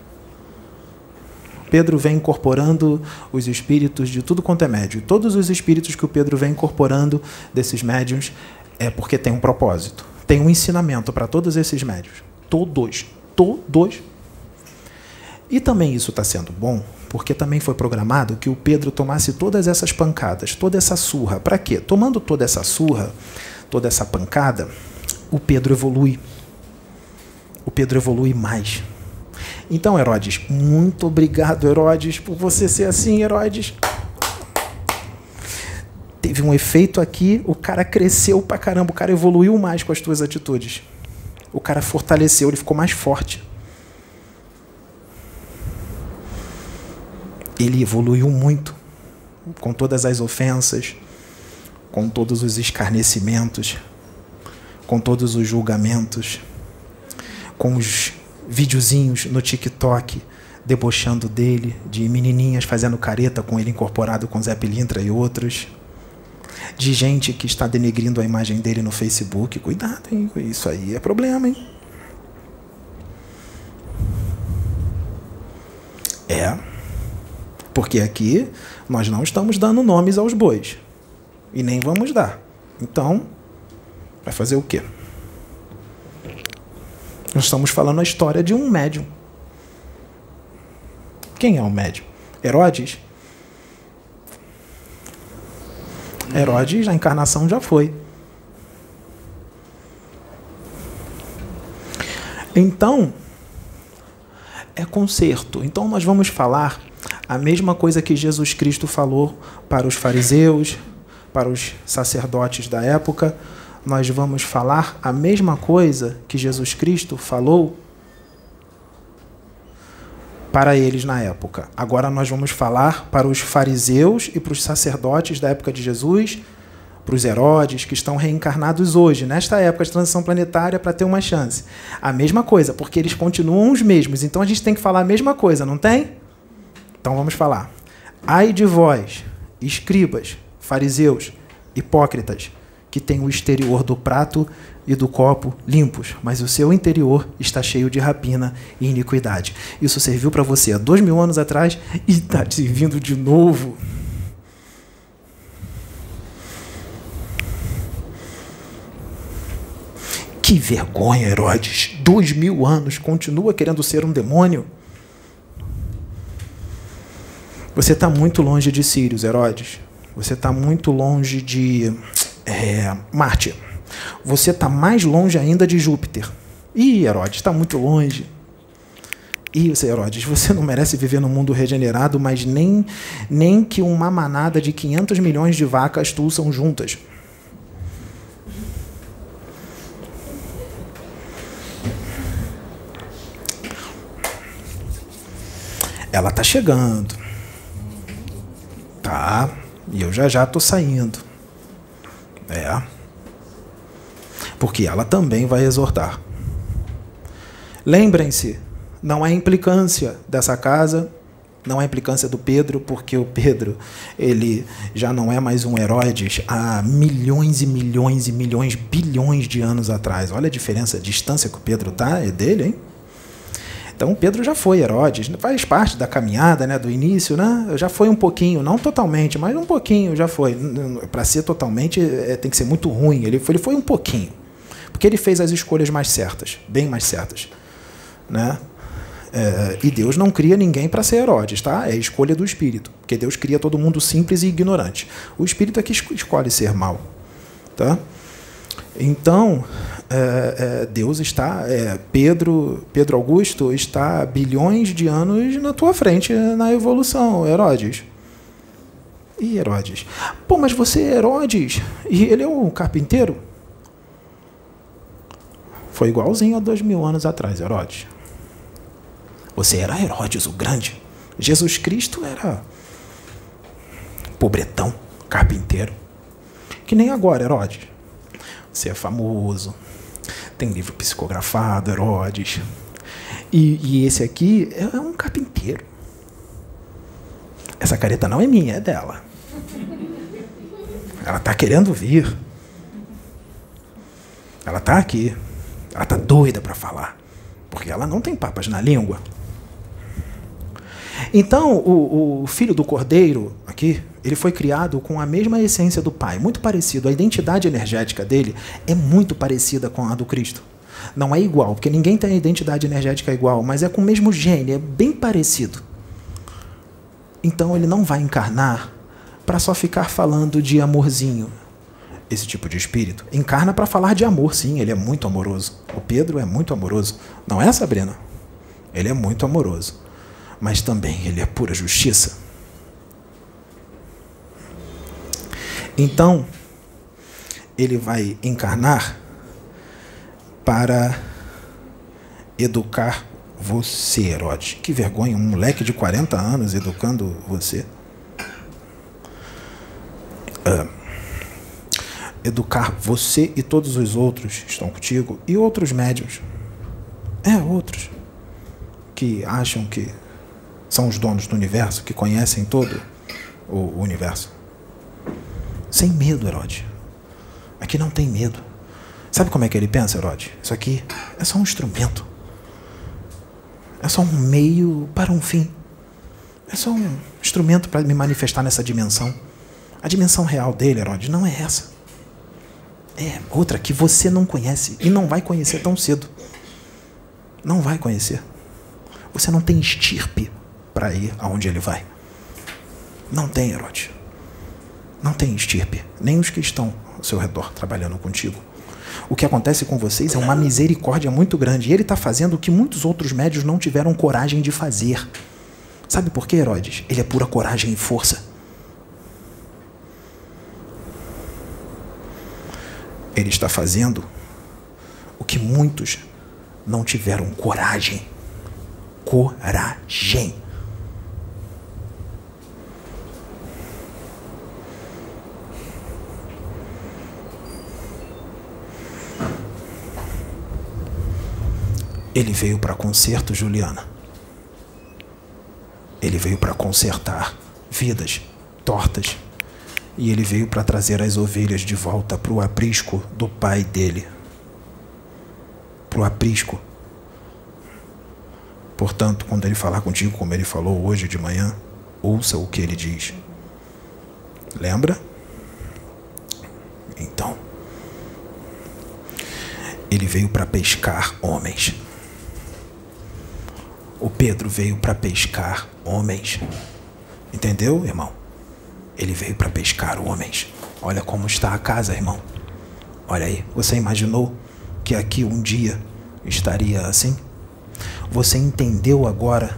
Pedro vem incorporando os espíritos de tudo quanto é médium. Todos os espíritos que o Pedro vem incorporando desses médiums é porque tem um propósito. Tem um ensinamento para todos esses médios. Todos. Todos. E também isso está sendo bom, porque também foi programado que o Pedro tomasse todas essas pancadas, toda essa surra. Para quê? Tomando toda essa surra, toda essa pancada, o Pedro evolui. O Pedro evolui mais. Então, Herodes, muito obrigado, Herodes, por você ser assim, Herodes. Teve um efeito aqui, o cara cresceu pra caramba, o cara evoluiu mais com as tuas atitudes. O cara fortaleceu, ele ficou mais forte. Ele evoluiu muito com todas as ofensas, com todos os escarnecimentos, com todos os julgamentos, com os videozinhos no TikTok debochando dele, de menininhas fazendo careta com ele incorporado com Zé Pilintra e outros, de gente que está denegrindo a imagem dele no Facebook. Cuidado, hein? Isso aí é problema, hein? É. Porque aqui nós não estamos dando nomes aos bois. E nem vamos dar. Então, vai fazer o quê? Nós estamos falando a história de um médium. Quem é o médium? Herodes? Herodes, a encarnação já foi. Então, é conserto. Então, nós vamos falar a mesma coisa que Jesus Cristo falou para os fariseus, para os sacerdotes da época, nós vamos falar a mesma coisa que Jesus Cristo falou para eles na época. Agora nós vamos falar para os fariseus e para os sacerdotes da época de Jesus, para os Herodes que estão reencarnados hoje, nesta época de transição planetária, para ter uma chance. A mesma coisa, porque eles continuam os mesmos. Então a gente tem que falar a mesma coisa, não tem? Então vamos falar. Ai de vós, escribas, fariseus, hipócritas, que tem o exterior do prato e do copo limpos, mas o seu interior está cheio de rapina e iniquidade. Isso serviu para você há dois mil anos atrás e está servindo de novo. Que vergonha, Herodes! Dois mil anos, continua querendo ser um demônio. Você está muito longe de Sírios, Herodes. Você está muito longe de é, Marte. Você está mais longe ainda de Júpiter. Ih, Herodes, está muito longe. Ih, Herodes, você não merece viver num mundo regenerado, mas nem, nem que uma manada de 500 milhões de vacas tuçam juntas. Ela está chegando. Tá. E eu já já estou saindo. É. Porque ela também vai exortar. Lembrem-se, não há implicância dessa casa, não há implicância do Pedro, porque o Pedro ele já não é mais um Herodes há milhões e milhões e milhões, bilhões de anos atrás. Olha a diferença, a distância que o Pedro tá é dele, hein? Então Pedro já foi Herodes, faz parte da caminhada, né, do início, né? Já foi um pouquinho, não totalmente, mas um pouquinho já foi. Para ser totalmente é, tem que ser muito ruim. Ele foi, ele foi um pouquinho, porque ele fez as escolhas mais certas, bem mais certas, né? É, e Deus não cria ninguém para ser Herodes, tá? É escolha do Espírito, porque Deus cria todo mundo simples e ignorante. O Espírito é que escolhe ser mal, tá? Então, é, é, Deus está, é, Pedro, Pedro Augusto está bilhões de anos na tua frente na evolução, Herodes. E Herodes? Pô, mas você é Herodes e ele é um carpinteiro? Foi igualzinho a dois mil anos atrás, Herodes. Você era Herodes o Grande. Jesus Cristo era pobretão, carpinteiro. Que nem agora, Herodes. Você é famoso, tem livro psicografado, Herodes. E, e esse aqui é um carpinteiro. Essa careta não é minha, é dela. Ela está querendo vir. Ela está aqui. Ela está doida para falar. Porque ela não tem papas na língua. Então, o, o, filho do cordeiro, aqui, ele foi criado com a mesma essência do pai, muito parecido. A identidade energética dele é muito parecida com a do Cristo. Não é igual, porque ninguém tem a identidade energética igual, mas é com o mesmo gene, é bem parecido. Então ele não vai encarnar para só ficar falando de amorzinho. Esse tipo de espírito encarna para falar de amor, sim, ele é muito amoroso. O Pedro é muito amoroso. Não é, Sabrina? Ele é muito amoroso. Mas também ele é pura justiça. Então, ele vai encarnar para educar você, Herodes. Que vergonha, um moleque de 40 anos educando você. Uh, educar você e todos os outros que estão contigo e outros médios. É, outros. Que acham que são os donos do universo, que conhecem todo o universo. Sem medo, Herodes. Aqui não tem medo. Sabe como é que ele pensa, Herodes? Isso aqui é só um instrumento. É só um meio para um fim. É só um instrumento para me manifestar nessa dimensão. A dimensão real dele, Herodes, não é essa. É outra que você não conhece e não vai conhecer tão cedo. Não vai conhecer. Você não tem estirpe para ir aonde ele vai. Não tem, Herodes. Não tem estirpe. Nem os que estão ao seu redor trabalhando contigo. O que acontece com vocês é uma misericórdia muito grande. E ele está fazendo o que muitos outros médios não tiveram coragem de fazer. Sabe por quê, Herodes? Ele é pura coragem e força. Ele está fazendo o que muitos não tiveram coragem. Coragem. Ele veio para conserto, Juliana. Ele veio para consertar vidas tortas. E ele veio para trazer as ovelhas de volta para o aprisco do pai dele. Para o aprisco. Portanto, quando ele falar contigo, como ele falou hoje de manhã, ouça o que ele diz. Lembra? Então, ele veio para pescar homens. O Pedro veio para pescar homens. Entendeu, irmão? Ele veio para pescar homens. Olha como está a casa, irmão. Olha aí, você imaginou que aqui um dia estaria assim? Você entendeu agora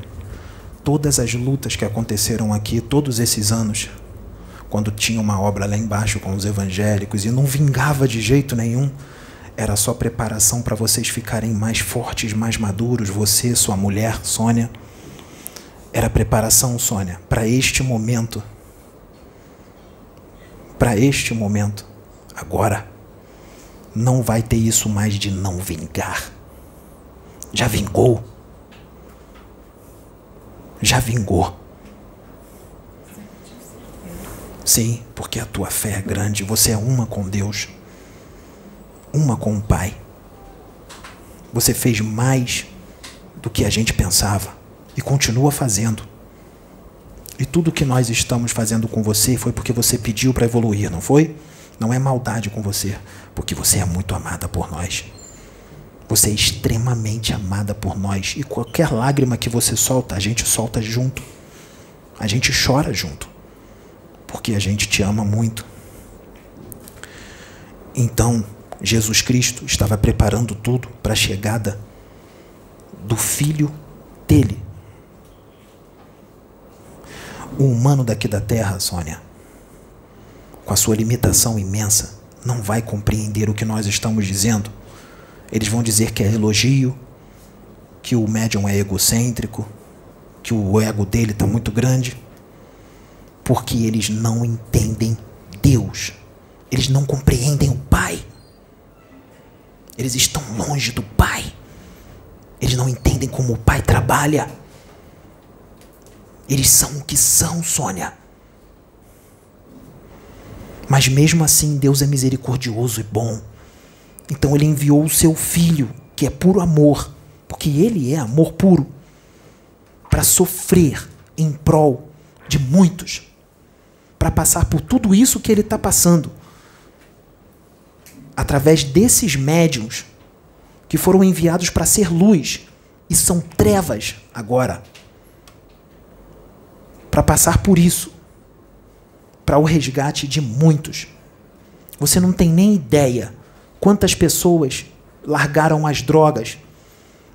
todas as lutas que aconteceram aqui todos esses anos? Quando tinha uma obra lá embaixo com os evangélicos e não vingava de jeito nenhum era só preparação para vocês ficarem mais fortes, mais maduros, você, sua mulher, Sônia. Era preparação, Sônia, para este momento. Para este momento. Agora, não vai ter isso mais de não vingar. Já vingou. Já vingou. Sim, porque a tua fé é grande, você é uma com Deus uma com o Pai. Você fez mais do que a gente pensava e continua fazendo. E tudo que nós estamos fazendo com você foi porque você pediu para evoluir, não foi? Não é maldade com você, porque você é muito amada por nós. Você é extremamente amada por nós e qualquer lágrima que você solta, a gente solta junto. A gente chora junto. Porque a gente te ama muito. Então, Jesus Cristo estava preparando tudo para a chegada do filho dele. O humano daqui da terra, Sônia, com a sua limitação imensa, não vai compreender o que nós estamos dizendo. Eles vão dizer que é elogio, que o médium é egocêntrico, que o ego dele está muito grande, porque eles não entendem Deus, eles não compreendem o Pai. Eles estão longe do Pai. Eles não entendem como o Pai trabalha. Eles são o que são, Sônia. Mas mesmo assim, Deus é misericordioso e bom. Então ele enviou o seu filho, que é puro amor, porque ele é amor puro, para sofrer em prol de muitos, para passar por tudo isso que ele está passando através desses médiums que foram enviados para ser luz e são trevas agora. Para passar por isso, para o resgate de muitos. Você não tem nem ideia quantas pessoas largaram as drogas,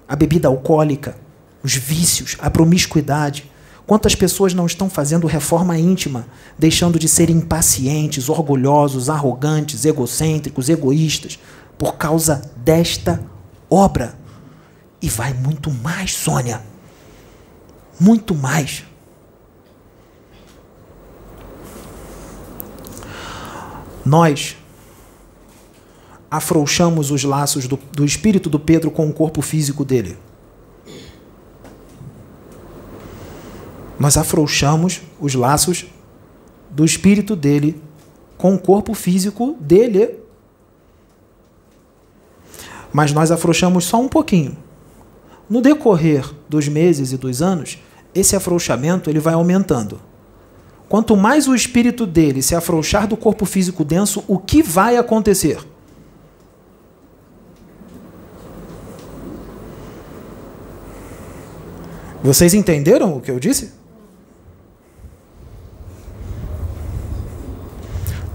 a bebida alcoólica, os vícios, a promiscuidade. Quantas pessoas não estão fazendo reforma íntima, deixando de ser impacientes, orgulhosos, arrogantes, egocêntricos, egoístas, por causa desta obra? E vai muito mais, Sônia. Muito mais. Nós afrouxamos os laços do, do espírito do Pedro com o corpo físico dele. Nós afrouxamos os laços do espírito dele com o corpo físico dele. Mas nós afrouxamos só um pouquinho. No decorrer dos meses e dos anos, esse afrouxamento ele vai aumentando. Quanto mais o espírito dele se afrouxar do corpo físico denso, o que vai acontecer? Vocês entenderam o que eu disse?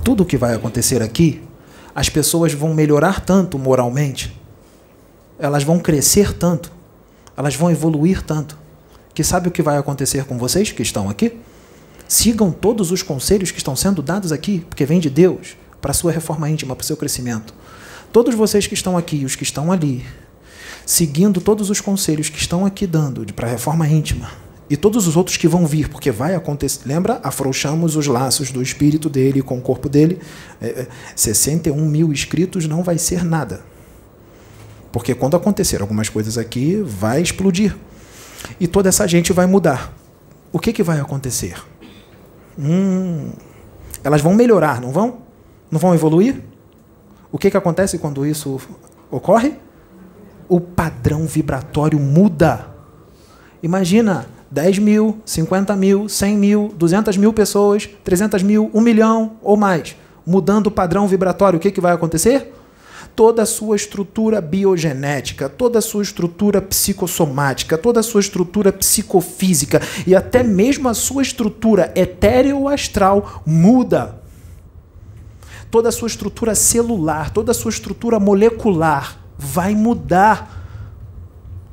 Tudo o que vai acontecer aqui, as pessoas vão melhorar tanto moralmente, elas vão crescer tanto, elas vão evoluir tanto, que sabe o que vai acontecer com vocês que estão aqui? Sigam todos os conselhos que estão sendo dados aqui, porque vem de Deus, para a sua reforma íntima, para o seu crescimento. Todos vocês que estão aqui, os que estão ali, seguindo todos os conselhos que estão aqui dando para a reforma íntima e todos os outros que vão vir, porque vai acontecer. Lembra? Afrouxamos os laços do espírito dele com o corpo dele. É, 61 é, mil inscritos não vai ser nada. Porque quando acontecer algumas coisas aqui, vai explodir. E toda essa gente vai mudar. O que, que vai acontecer? Hum, elas vão melhorar, não vão? Não vão evoluir? O que, que acontece quando isso ocorre? o padrão vibratório muda. Imagina 10 mil, 50 mil, 100 mil, 200 mil pessoas, 300 mil, 1 milhão ou mais, mudando o padrão vibratório, o que, que vai acontecer? Toda a sua estrutura biogenética, toda a sua estrutura psicossomática, toda a sua estrutura psicofísica e até mesmo a sua estrutura etéreo-astral muda. Toda a sua estrutura celular, toda a sua estrutura molecular vai mudar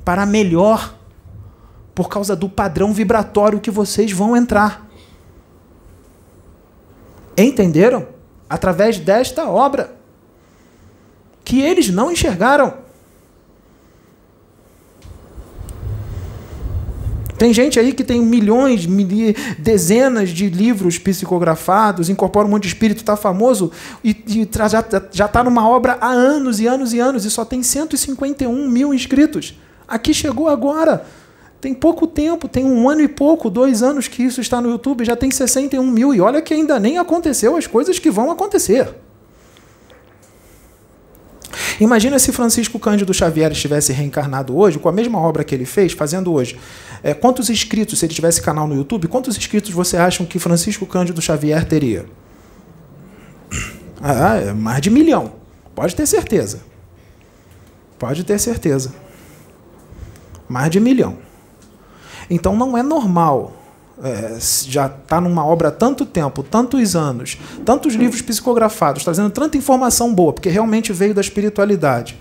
para melhor por causa do padrão vibratório que vocês vão entrar. Entenderam? Através desta obra que eles não enxergaram. Tem gente aí que tem milhões, dezenas de livros psicografados, incorpora um monte de espírito, está famoso e, e já está numa obra há anos e anos e anos e só tem 151 mil inscritos. Aqui chegou agora. Tem pouco tempo, tem um ano e pouco, dois anos que isso está no YouTube, já tem 61 mil. E olha que ainda nem aconteceu as coisas que vão acontecer. Imagina se Francisco Cândido Xavier estivesse reencarnado hoje, com a mesma obra que ele fez, fazendo hoje. É, quantos inscritos, se ele tivesse canal no YouTube, quantos inscritos você acham que Francisco Cândido Xavier teria? Ah, é mais de milhão. Pode ter certeza. Pode ter certeza. Mais de milhão. Então não é normal é, já está numa obra há tanto tempo, tantos anos, tantos livros psicografados, trazendo tanta informação boa, porque realmente veio da espiritualidade.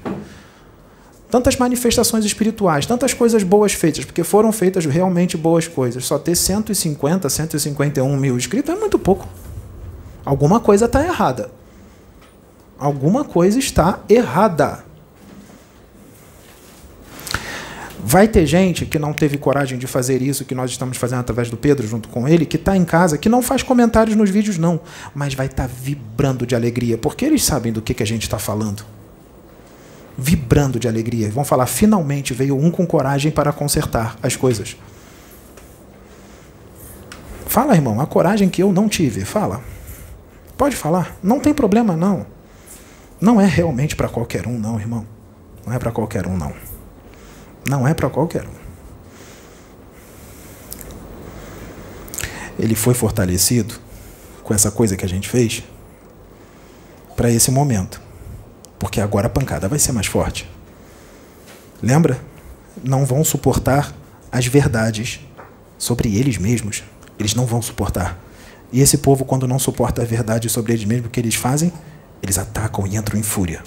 Tantas manifestações espirituais, tantas coisas boas feitas, porque foram feitas realmente boas coisas. Só ter 150, 151 mil inscritos é muito pouco. Alguma coisa está errada. Alguma coisa está errada. Vai ter gente que não teve coragem de fazer isso que nós estamos fazendo através do Pedro junto com ele, que está em casa, que não faz comentários nos vídeos, não, mas vai estar tá vibrando de alegria, porque eles sabem do que, que a gente está falando. Vibrando de alegria. Vão falar: finalmente veio um com coragem para consertar as coisas. Fala, irmão, a coragem que eu não tive. Fala. Pode falar. Não tem problema, não. Não é realmente para qualquer um, não, irmão. Não é para qualquer um, não. Não é para qualquer um. Ele foi fortalecido com essa coisa que a gente fez para esse momento. Porque agora a pancada vai ser mais forte. Lembra? Não vão suportar as verdades sobre eles mesmos. Eles não vão suportar. E esse povo, quando não suporta a verdade sobre eles mesmos, o que eles fazem? Eles atacam e entram em fúria.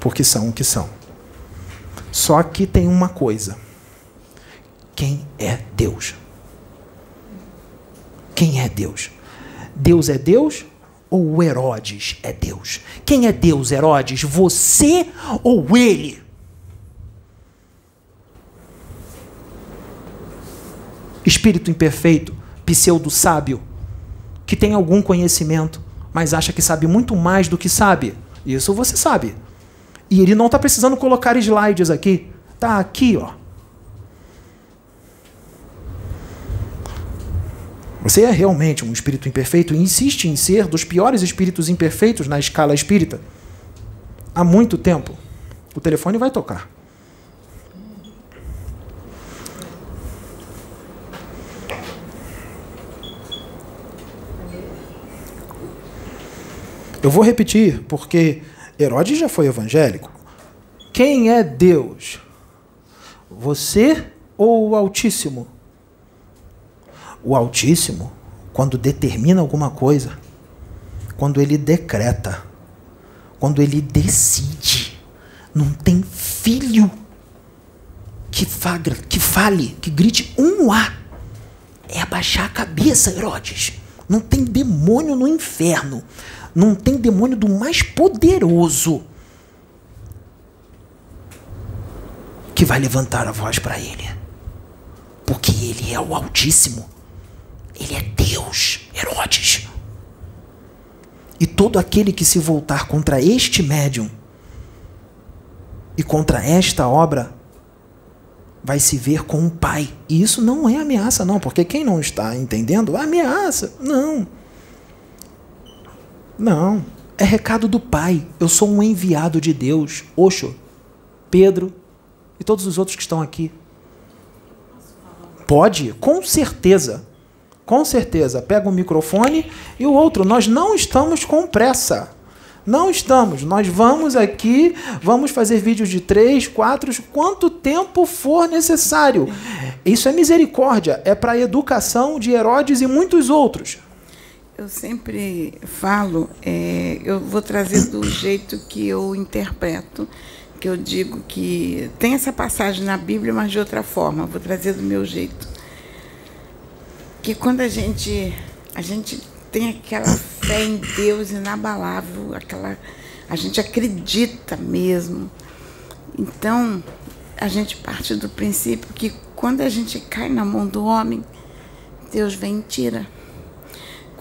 Porque são o que são. Só que tem uma coisa. Quem é Deus? Quem é Deus? Deus é Deus ou Herodes é Deus? Quem é Deus, Herodes? Você ou ele? Espírito imperfeito, pseudo sábio, que tem algum conhecimento, mas acha que sabe muito mais do que sabe. Isso você sabe. E ele não está precisando colocar slides aqui. Está aqui, ó. Você é realmente um espírito imperfeito e insiste em ser dos piores espíritos imperfeitos na escala espírita. Há muito tempo. O telefone vai tocar. Eu vou repetir, porque Herodes já foi evangélico. Quem é Deus? Você ou o Altíssimo? O Altíssimo, quando determina alguma coisa, quando ele decreta, quando ele decide, não tem filho que, fagra, que fale, que grite um A. É abaixar a cabeça, Herodes. Não tem demônio no inferno não tem demônio do mais poderoso que vai levantar a voz para ele. Porque ele é o Altíssimo. Ele é Deus, Herodes. E todo aquele que se voltar contra este médium e contra esta obra vai se ver com o Pai. E isso não é ameaça, não, porque quem não está entendendo, ameaça. Não. Não. É recado do Pai. Eu sou um enviado de Deus. Oxo, Pedro e todos os outros que estão aqui. Pode? Com certeza. Com certeza. Pega o microfone e o outro. Nós não estamos com pressa. Não estamos. Nós vamos aqui, vamos fazer vídeos de três, quatro, quanto tempo for necessário. Isso é misericórdia. É para a educação de Herodes e muitos outros. Eu sempre falo, é, eu vou trazer do jeito que eu interpreto, que eu digo que tem essa passagem na Bíblia, mas de outra forma, vou trazer do meu jeito. Que quando a gente, a gente tem aquela fé em Deus inabalável, aquela, a gente acredita mesmo. Então, a gente parte do princípio que quando a gente cai na mão do homem, Deus vem e tira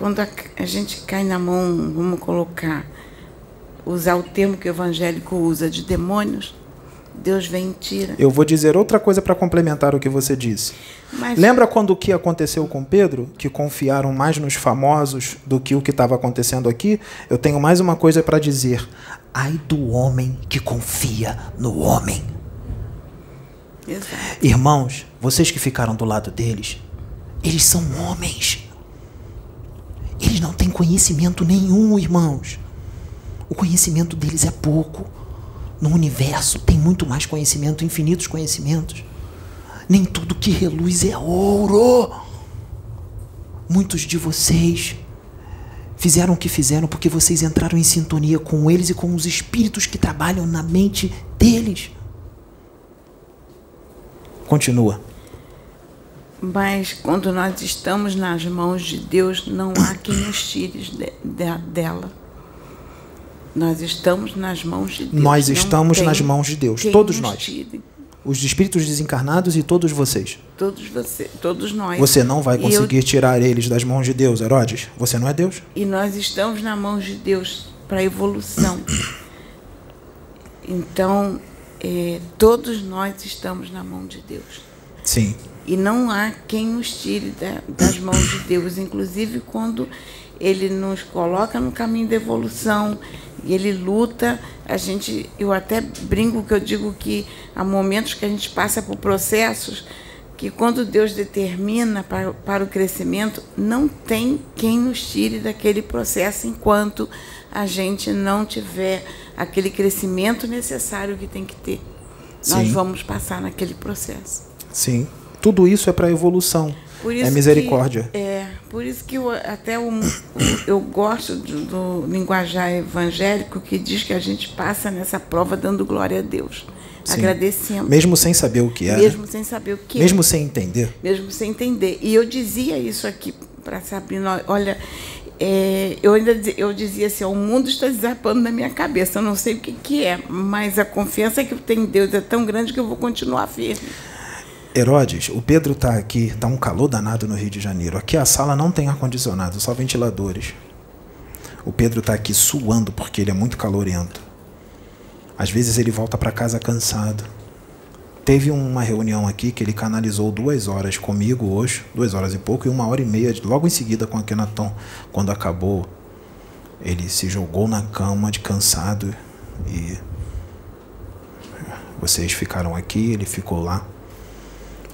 quando a, a gente cai na mão, vamos colocar, usar o termo que o evangélico usa de demônios, Deus vem e tira. Eu vou dizer outra coisa para complementar o que você disse. Mas... Lembra quando o que aconteceu com Pedro, que confiaram mais nos famosos do que o que estava acontecendo aqui? Eu tenho mais uma coisa para dizer. Ai do homem que confia no homem. Exato. Irmãos, vocês que ficaram do lado deles, eles são homens. Eles não têm conhecimento nenhum, irmãos. O conhecimento deles é pouco. No universo tem muito mais conhecimento, infinitos conhecimentos. Nem tudo que reluz é ouro. Muitos de vocês fizeram o que fizeram porque vocês entraram em sintonia com eles e com os espíritos que trabalham na mente deles. Continua. Mas quando nós estamos nas mãos de Deus, não há quem nos tire de, de, dela. Nós estamos nas mãos de Deus. Nós estamos nas mãos de Deus, todos nós. Tire. Os espíritos desencarnados e todos vocês. Todos você, todos nós. Você não vai conseguir eu... tirar eles das mãos de Deus, Herodes. Você não é Deus. E nós estamos nas mãos de Deus para evolução. Então, é, todos nós estamos na mão de Deus. Sim. E não há quem nos tire da, das mãos de Deus, inclusive quando ele nos coloca no caminho da evolução e ele luta. A gente, eu até brinco que eu digo que há momentos que a gente passa por processos que quando Deus determina para, para o crescimento, não tem quem nos tire daquele processo enquanto a gente não tiver aquele crescimento necessário que tem que ter. nós Sim. vamos passar naquele processo. Sim. Tudo isso é para evolução. É misericórdia. que- é, por isso que eu, até o- eu gosto do, do linguajar evangélico que diz que a gente passa nessa prova dando glória a Deus, Sim. agradecendo, Mesmo sem saber o que é. né? mesmo sem saber o que é. Mesmo sem entender. mesmo sem entender. E eu dizia isso aqui para Sabrina, olha, é, eu ainda eu dizia assim, o mundo está desabando na minha cabeça, eu não sei o que, que é, mas a confiança que eu tenho em Deus é tão grande que eu vou continuar firme. Herodes, o Pedro está aqui, está um calor danado no Rio de Janeiro. Aqui a sala não tem ar-condicionado, só ventiladores. O Pedro está aqui suando porque ele é muito calorento. Às vezes ele volta para casa cansado. Teve uma reunião aqui que ele canalizou duas horas comigo hoje, duas horas e pouco, e uma hora e meia logo em seguida com a Kenaton. Quando acabou, ele se jogou na cama de cansado e vocês ficaram aqui, ele ficou lá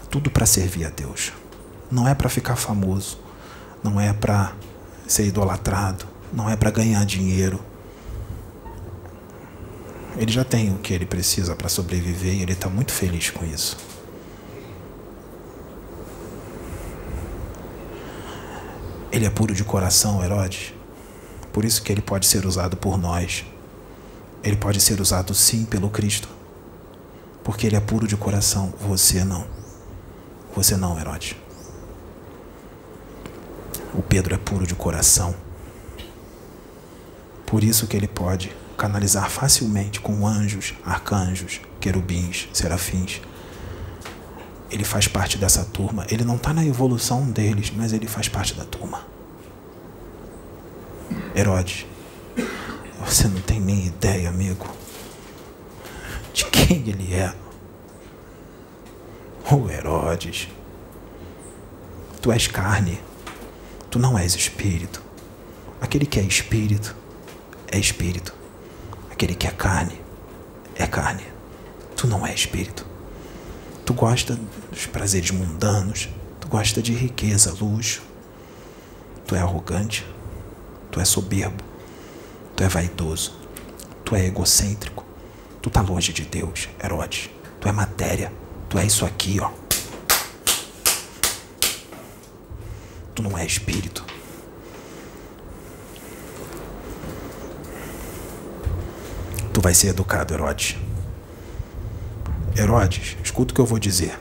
tudo para servir a Deus. Não é para ficar famoso, não é para ser idolatrado, não é para ganhar dinheiro. Ele já tem o que ele precisa para sobreviver e ele está muito feliz com isso. Ele é puro de coração, Herodes. Por isso que ele pode ser usado por nós. Ele pode ser usado sim pelo Cristo. Porque ele é puro de coração, você não. Você não, Herodes. O Pedro é puro de coração. Por isso que ele pode canalizar facilmente com anjos, arcanjos, querubins, serafins. Ele faz parte dessa turma. Ele não está na evolução deles, mas ele faz parte da turma. Herodes, você não tem nem ideia, amigo, de quem ele é. O Herodes, tu és carne, tu não és espírito. Aquele que é espírito é espírito. Aquele que é carne é carne. Tu não é espírito. Tu gosta dos prazeres mundanos, tu gosta de riqueza, luxo. Tu é arrogante, tu é soberbo, tu é vaidoso, tu é egocêntrico. Tu tá longe de Deus, Herodes. Tu é matéria, tu é isso aqui, ó. Tu não é espírito. Tu vai ser educado, Herodes. Herodes, escuta o que eu vou dizer.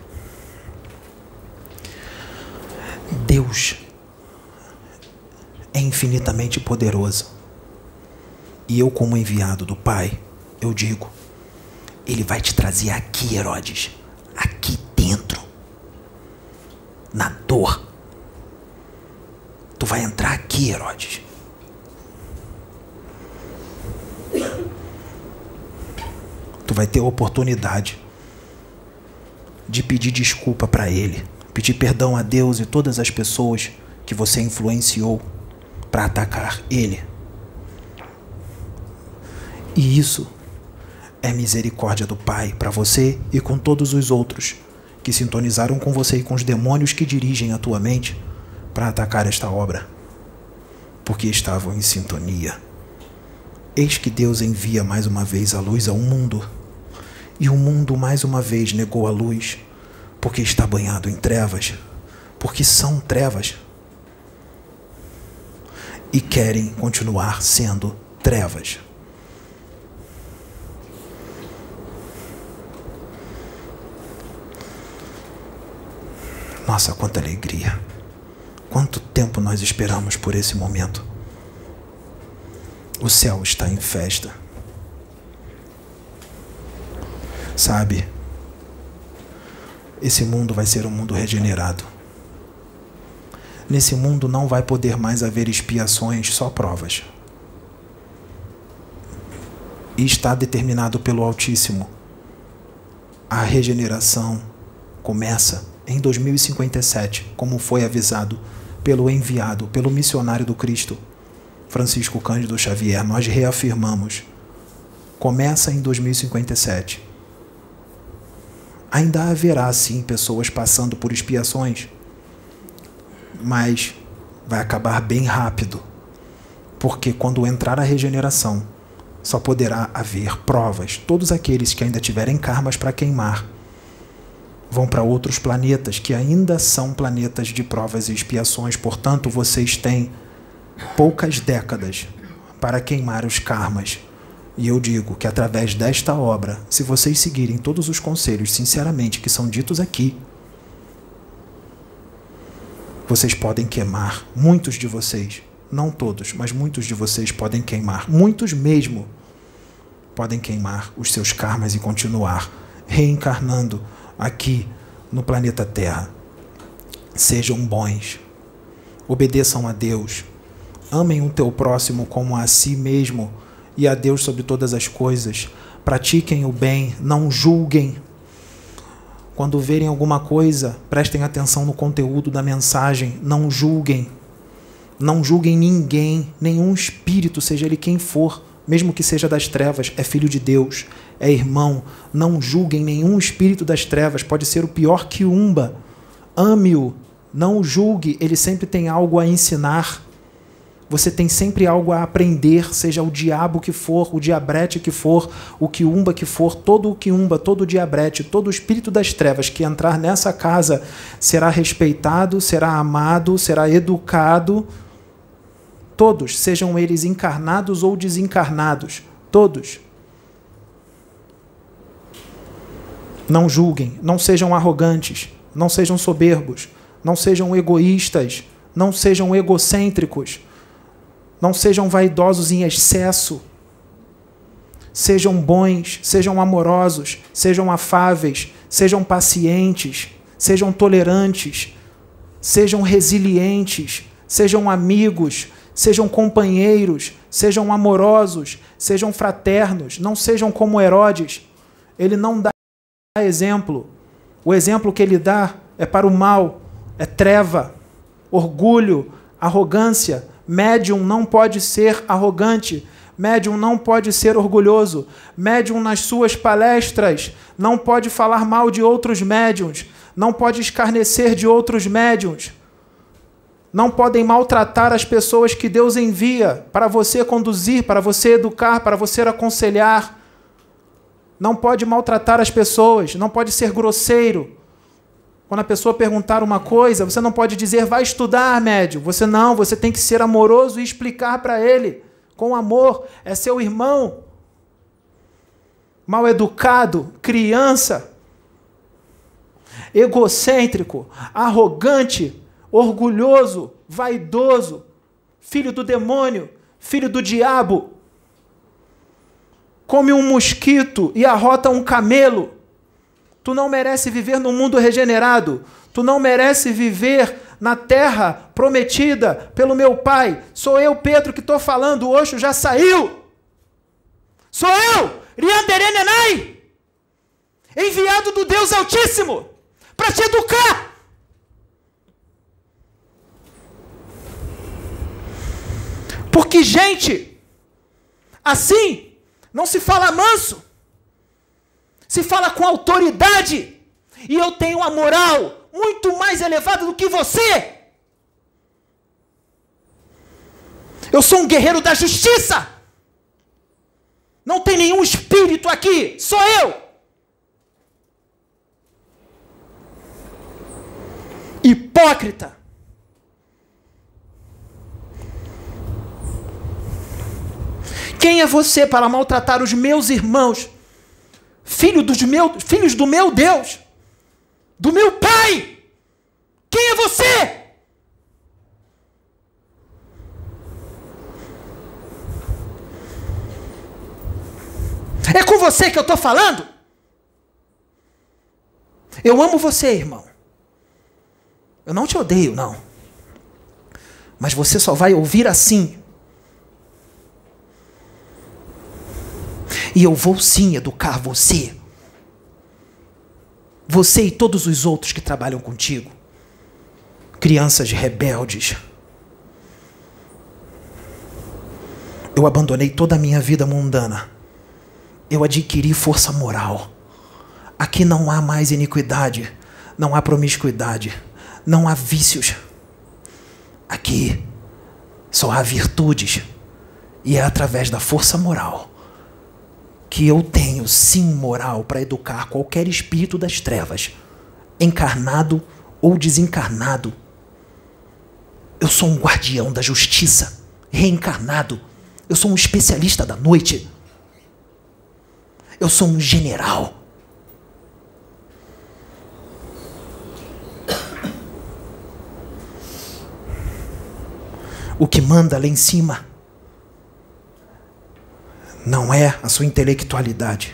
Deus é infinitamente poderoso. E eu, como enviado do Pai, eu digo: Ele vai te trazer aqui, Herodes, aqui dentro, na dor. Tu vai entrar Tu vai ter a oportunidade de pedir desculpa para Ele, pedir perdão a Deus e todas as pessoas que você influenciou para atacar Ele. E isso é misericórdia do Pai para você e com todos os outros que sintonizaram com você e com os demônios que dirigem a tua mente para atacar esta obra, porque estavam em sintonia. Eis que Deus envia mais uma vez a luz ao mundo, e o mundo mais uma vez negou a luz, porque está banhado em trevas, porque são trevas, e querem continuar sendo trevas. Nossa, quanta alegria! Quanto tempo nós esperamos por esse momento? O céu está em festa. Sabe, esse mundo vai ser um mundo regenerado. Nesse mundo não vai poder mais haver expiações, só provas. E está determinado pelo Altíssimo. A regeneração começa em 2057, como foi avisado pelo enviado, pelo missionário do Cristo, Francisco Cândido Xavier. Nós reafirmamos. Começa em 2057. Ainda haverá, sim, pessoas passando por expiações, mas vai acabar bem rápido, porque quando entrar a regeneração, só poderá haver provas. Todos aqueles que ainda tiverem karmas para queimar vão para outros planetas que ainda são planetas de provas e expiações. Portanto, vocês têm poucas décadas para queimar os karmas. E eu digo que através desta obra, se vocês seguirem todos os conselhos sinceramente que são ditos aqui, vocês podem queimar muitos de vocês não todos, mas muitos de vocês podem queimar, muitos mesmo podem queimar os seus karmas e continuar reencarnando aqui no planeta Terra. Sejam bons, obedeçam a Deus, amem o teu próximo como a si mesmo e a Deus sobre todas as coisas. Pratiquem o bem, não julguem. Quando verem alguma coisa, prestem atenção no conteúdo da mensagem, não julguem não julguem ninguém, nenhum espírito, seja ele quem for, mesmo que seja das trevas, é filho de Deus, é irmão. Não julguem nenhum espírito das trevas, pode ser o pior que umba. Ame-o, não o julgue, ele sempre tem algo a ensinar. Você tem sempre algo a aprender, seja o diabo que for, o diabrete que for, o que umba que for, todo o que umba, todo o diabrete, todo o espírito das trevas que entrar nessa casa será respeitado, será amado, será educado Todos, sejam eles encarnados ou desencarnados. Todos. Não julguem, não sejam arrogantes, não sejam soberbos, não sejam egoístas, não sejam egocêntricos, não sejam vaidosos em excesso. Sejam bons, sejam amorosos, sejam afáveis, sejam pacientes, sejam tolerantes, sejam resilientes, sejam amigos, sejam companheiros, sejam amorosos, sejam fraternos, não sejam como Herodes. Ele não dá exemplo. O exemplo que ele dá é para o mal, é treva, orgulho, arrogância. Médium não pode ser arrogante. Médium não pode ser orgulhoso. Médium, nas suas palestras, não pode falar mal de outros médiums. Não pode escarnecer de outros médiums não podem maltratar as pessoas que Deus envia para você conduzir, para você educar, para você aconselhar. Não pode maltratar as pessoas, não pode ser grosseiro. Quando a pessoa perguntar uma coisa, você não pode dizer, vai estudar, médio. Você não, você tem que ser amoroso e explicar para ele, com amor. É seu irmão. Mal educado, criança, egocêntrico, arrogante, orgulhoso, vaidoso, filho do demônio, filho do diabo. Come um mosquito e arrota um camelo. Tu não merece viver num mundo regenerado. Tu não merece viver na terra prometida pelo meu Pai. Sou eu, Pedro, que estou falando. O Oxo já saiu. Sou eu, Rianderenenai, enviado do Deus Altíssimo, para te educar. Porque, gente, assim não se fala manso, se fala com autoridade. E eu tenho uma moral muito mais elevada do que você. Eu sou um guerreiro da justiça. Não tem nenhum espírito aqui, sou eu. Hipócrita. Quem é você para maltratar os meus irmãos? Filho dos meus, filhos do meu Deus, do meu Pai. Quem é você? É com você que eu estou falando? Eu amo você, irmão. Eu não te odeio, não. Mas você só vai ouvir assim E eu vou sim educar você. Você e todos os outros que trabalham contigo. Crianças rebeldes. Eu abandonei toda a minha vida mundana. Eu adquiri força moral. Aqui não há mais iniquidade, não há promiscuidade, não há vícios. Aqui só há virtudes. E é através da força moral que eu tenho sim moral para educar qualquer espírito das trevas, encarnado ou desencarnado. Eu sou um guardião da justiça, reencarnado. Eu sou um especialista da noite. Eu sou um general. O que manda lá em cima não é a sua intelectualidade,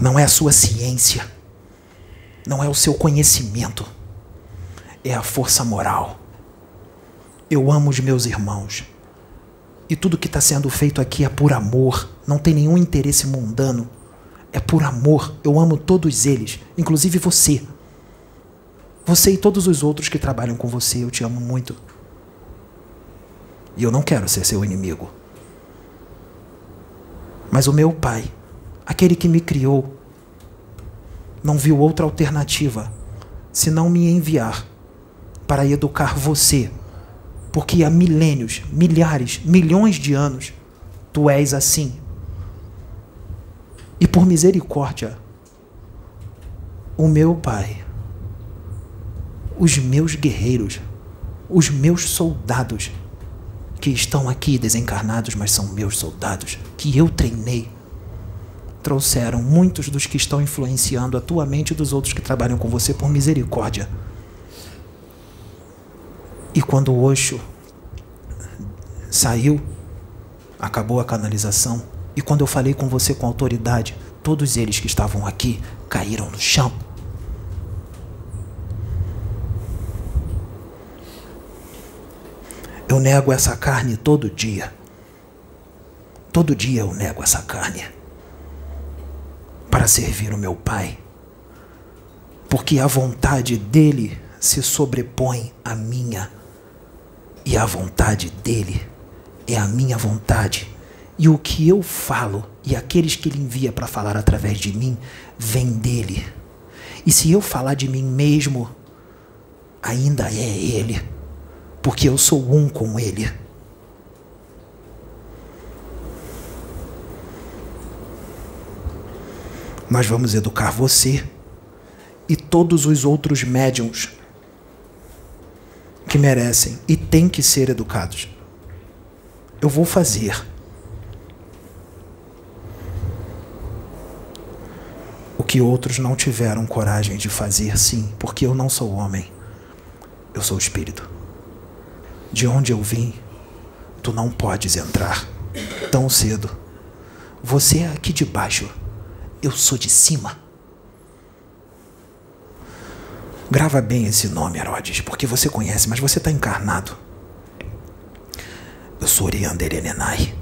não é a sua ciência, não é o seu conhecimento, é a força moral. Eu amo os meus irmãos. E tudo que está sendo feito aqui é por amor, não tem nenhum interesse mundano. É por amor. Eu amo todos eles, inclusive você. Você e todos os outros que trabalham com você, eu te amo muito. E eu não quero ser seu inimigo. Mas o meu pai, aquele que me criou, não viu outra alternativa senão me enviar para educar você porque há milênios, milhares, milhões de anos tu és assim. E por misericórdia, o meu Pai, os meus guerreiros, os meus soldados, que estão aqui desencarnados, mas são meus soldados, que eu treinei, trouxeram muitos dos que estão influenciando a tua mente e dos outros que trabalham com você por misericórdia. E quando o Osho saiu, acabou a canalização, e quando eu falei com você com autoridade, todos eles que estavam aqui caíram no chão. Eu nego essa carne todo dia. Todo dia eu nego essa carne para servir o meu Pai, porque a vontade dele se sobrepõe à minha e a vontade dele é a minha vontade. E o que eu falo e aqueles que ele envia para falar através de mim vem dele. E se eu falar de mim mesmo, ainda é ele, porque eu sou um com ele. Nós vamos educar você e todos os outros médiums que merecem e têm que ser educados. Eu vou fazer. O que outros não tiveram coragem de fazer, sim, porque eu não sou homem, eu sou espírito. De onde eu vim, tu não podes entrar tão cedo. Você é aqui de baixo, eu sou de cima. Grava bem esse nome, Herodes, porque você conhece, mas você está encarnado. Eu sou Oriander Enenai,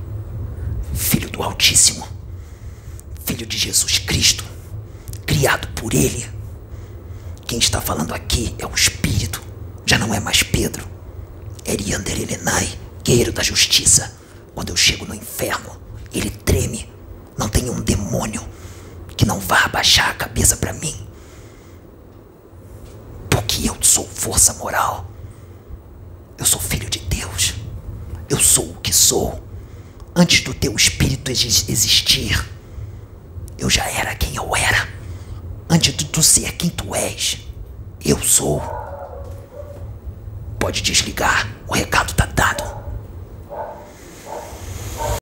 filho do Altíssimo, filho de Jesus Cristo, criado por Ele. Quem está falando aqui é o Espírito, já não é mais Pedro. Eriander Elenai, guerreiro da justiça. Quando eu chego no inferno, ele treme. Não tem um demônio que não vá abaixar a cabeça para mim porque eu sou força moral. Eu sou filho de Deus. Eu sou o que sou. Antes do teu espírito existir, eu já era quem eu era. Antes de tu ser quem tu és, eu sou. Pode desligar, o recado tá dado.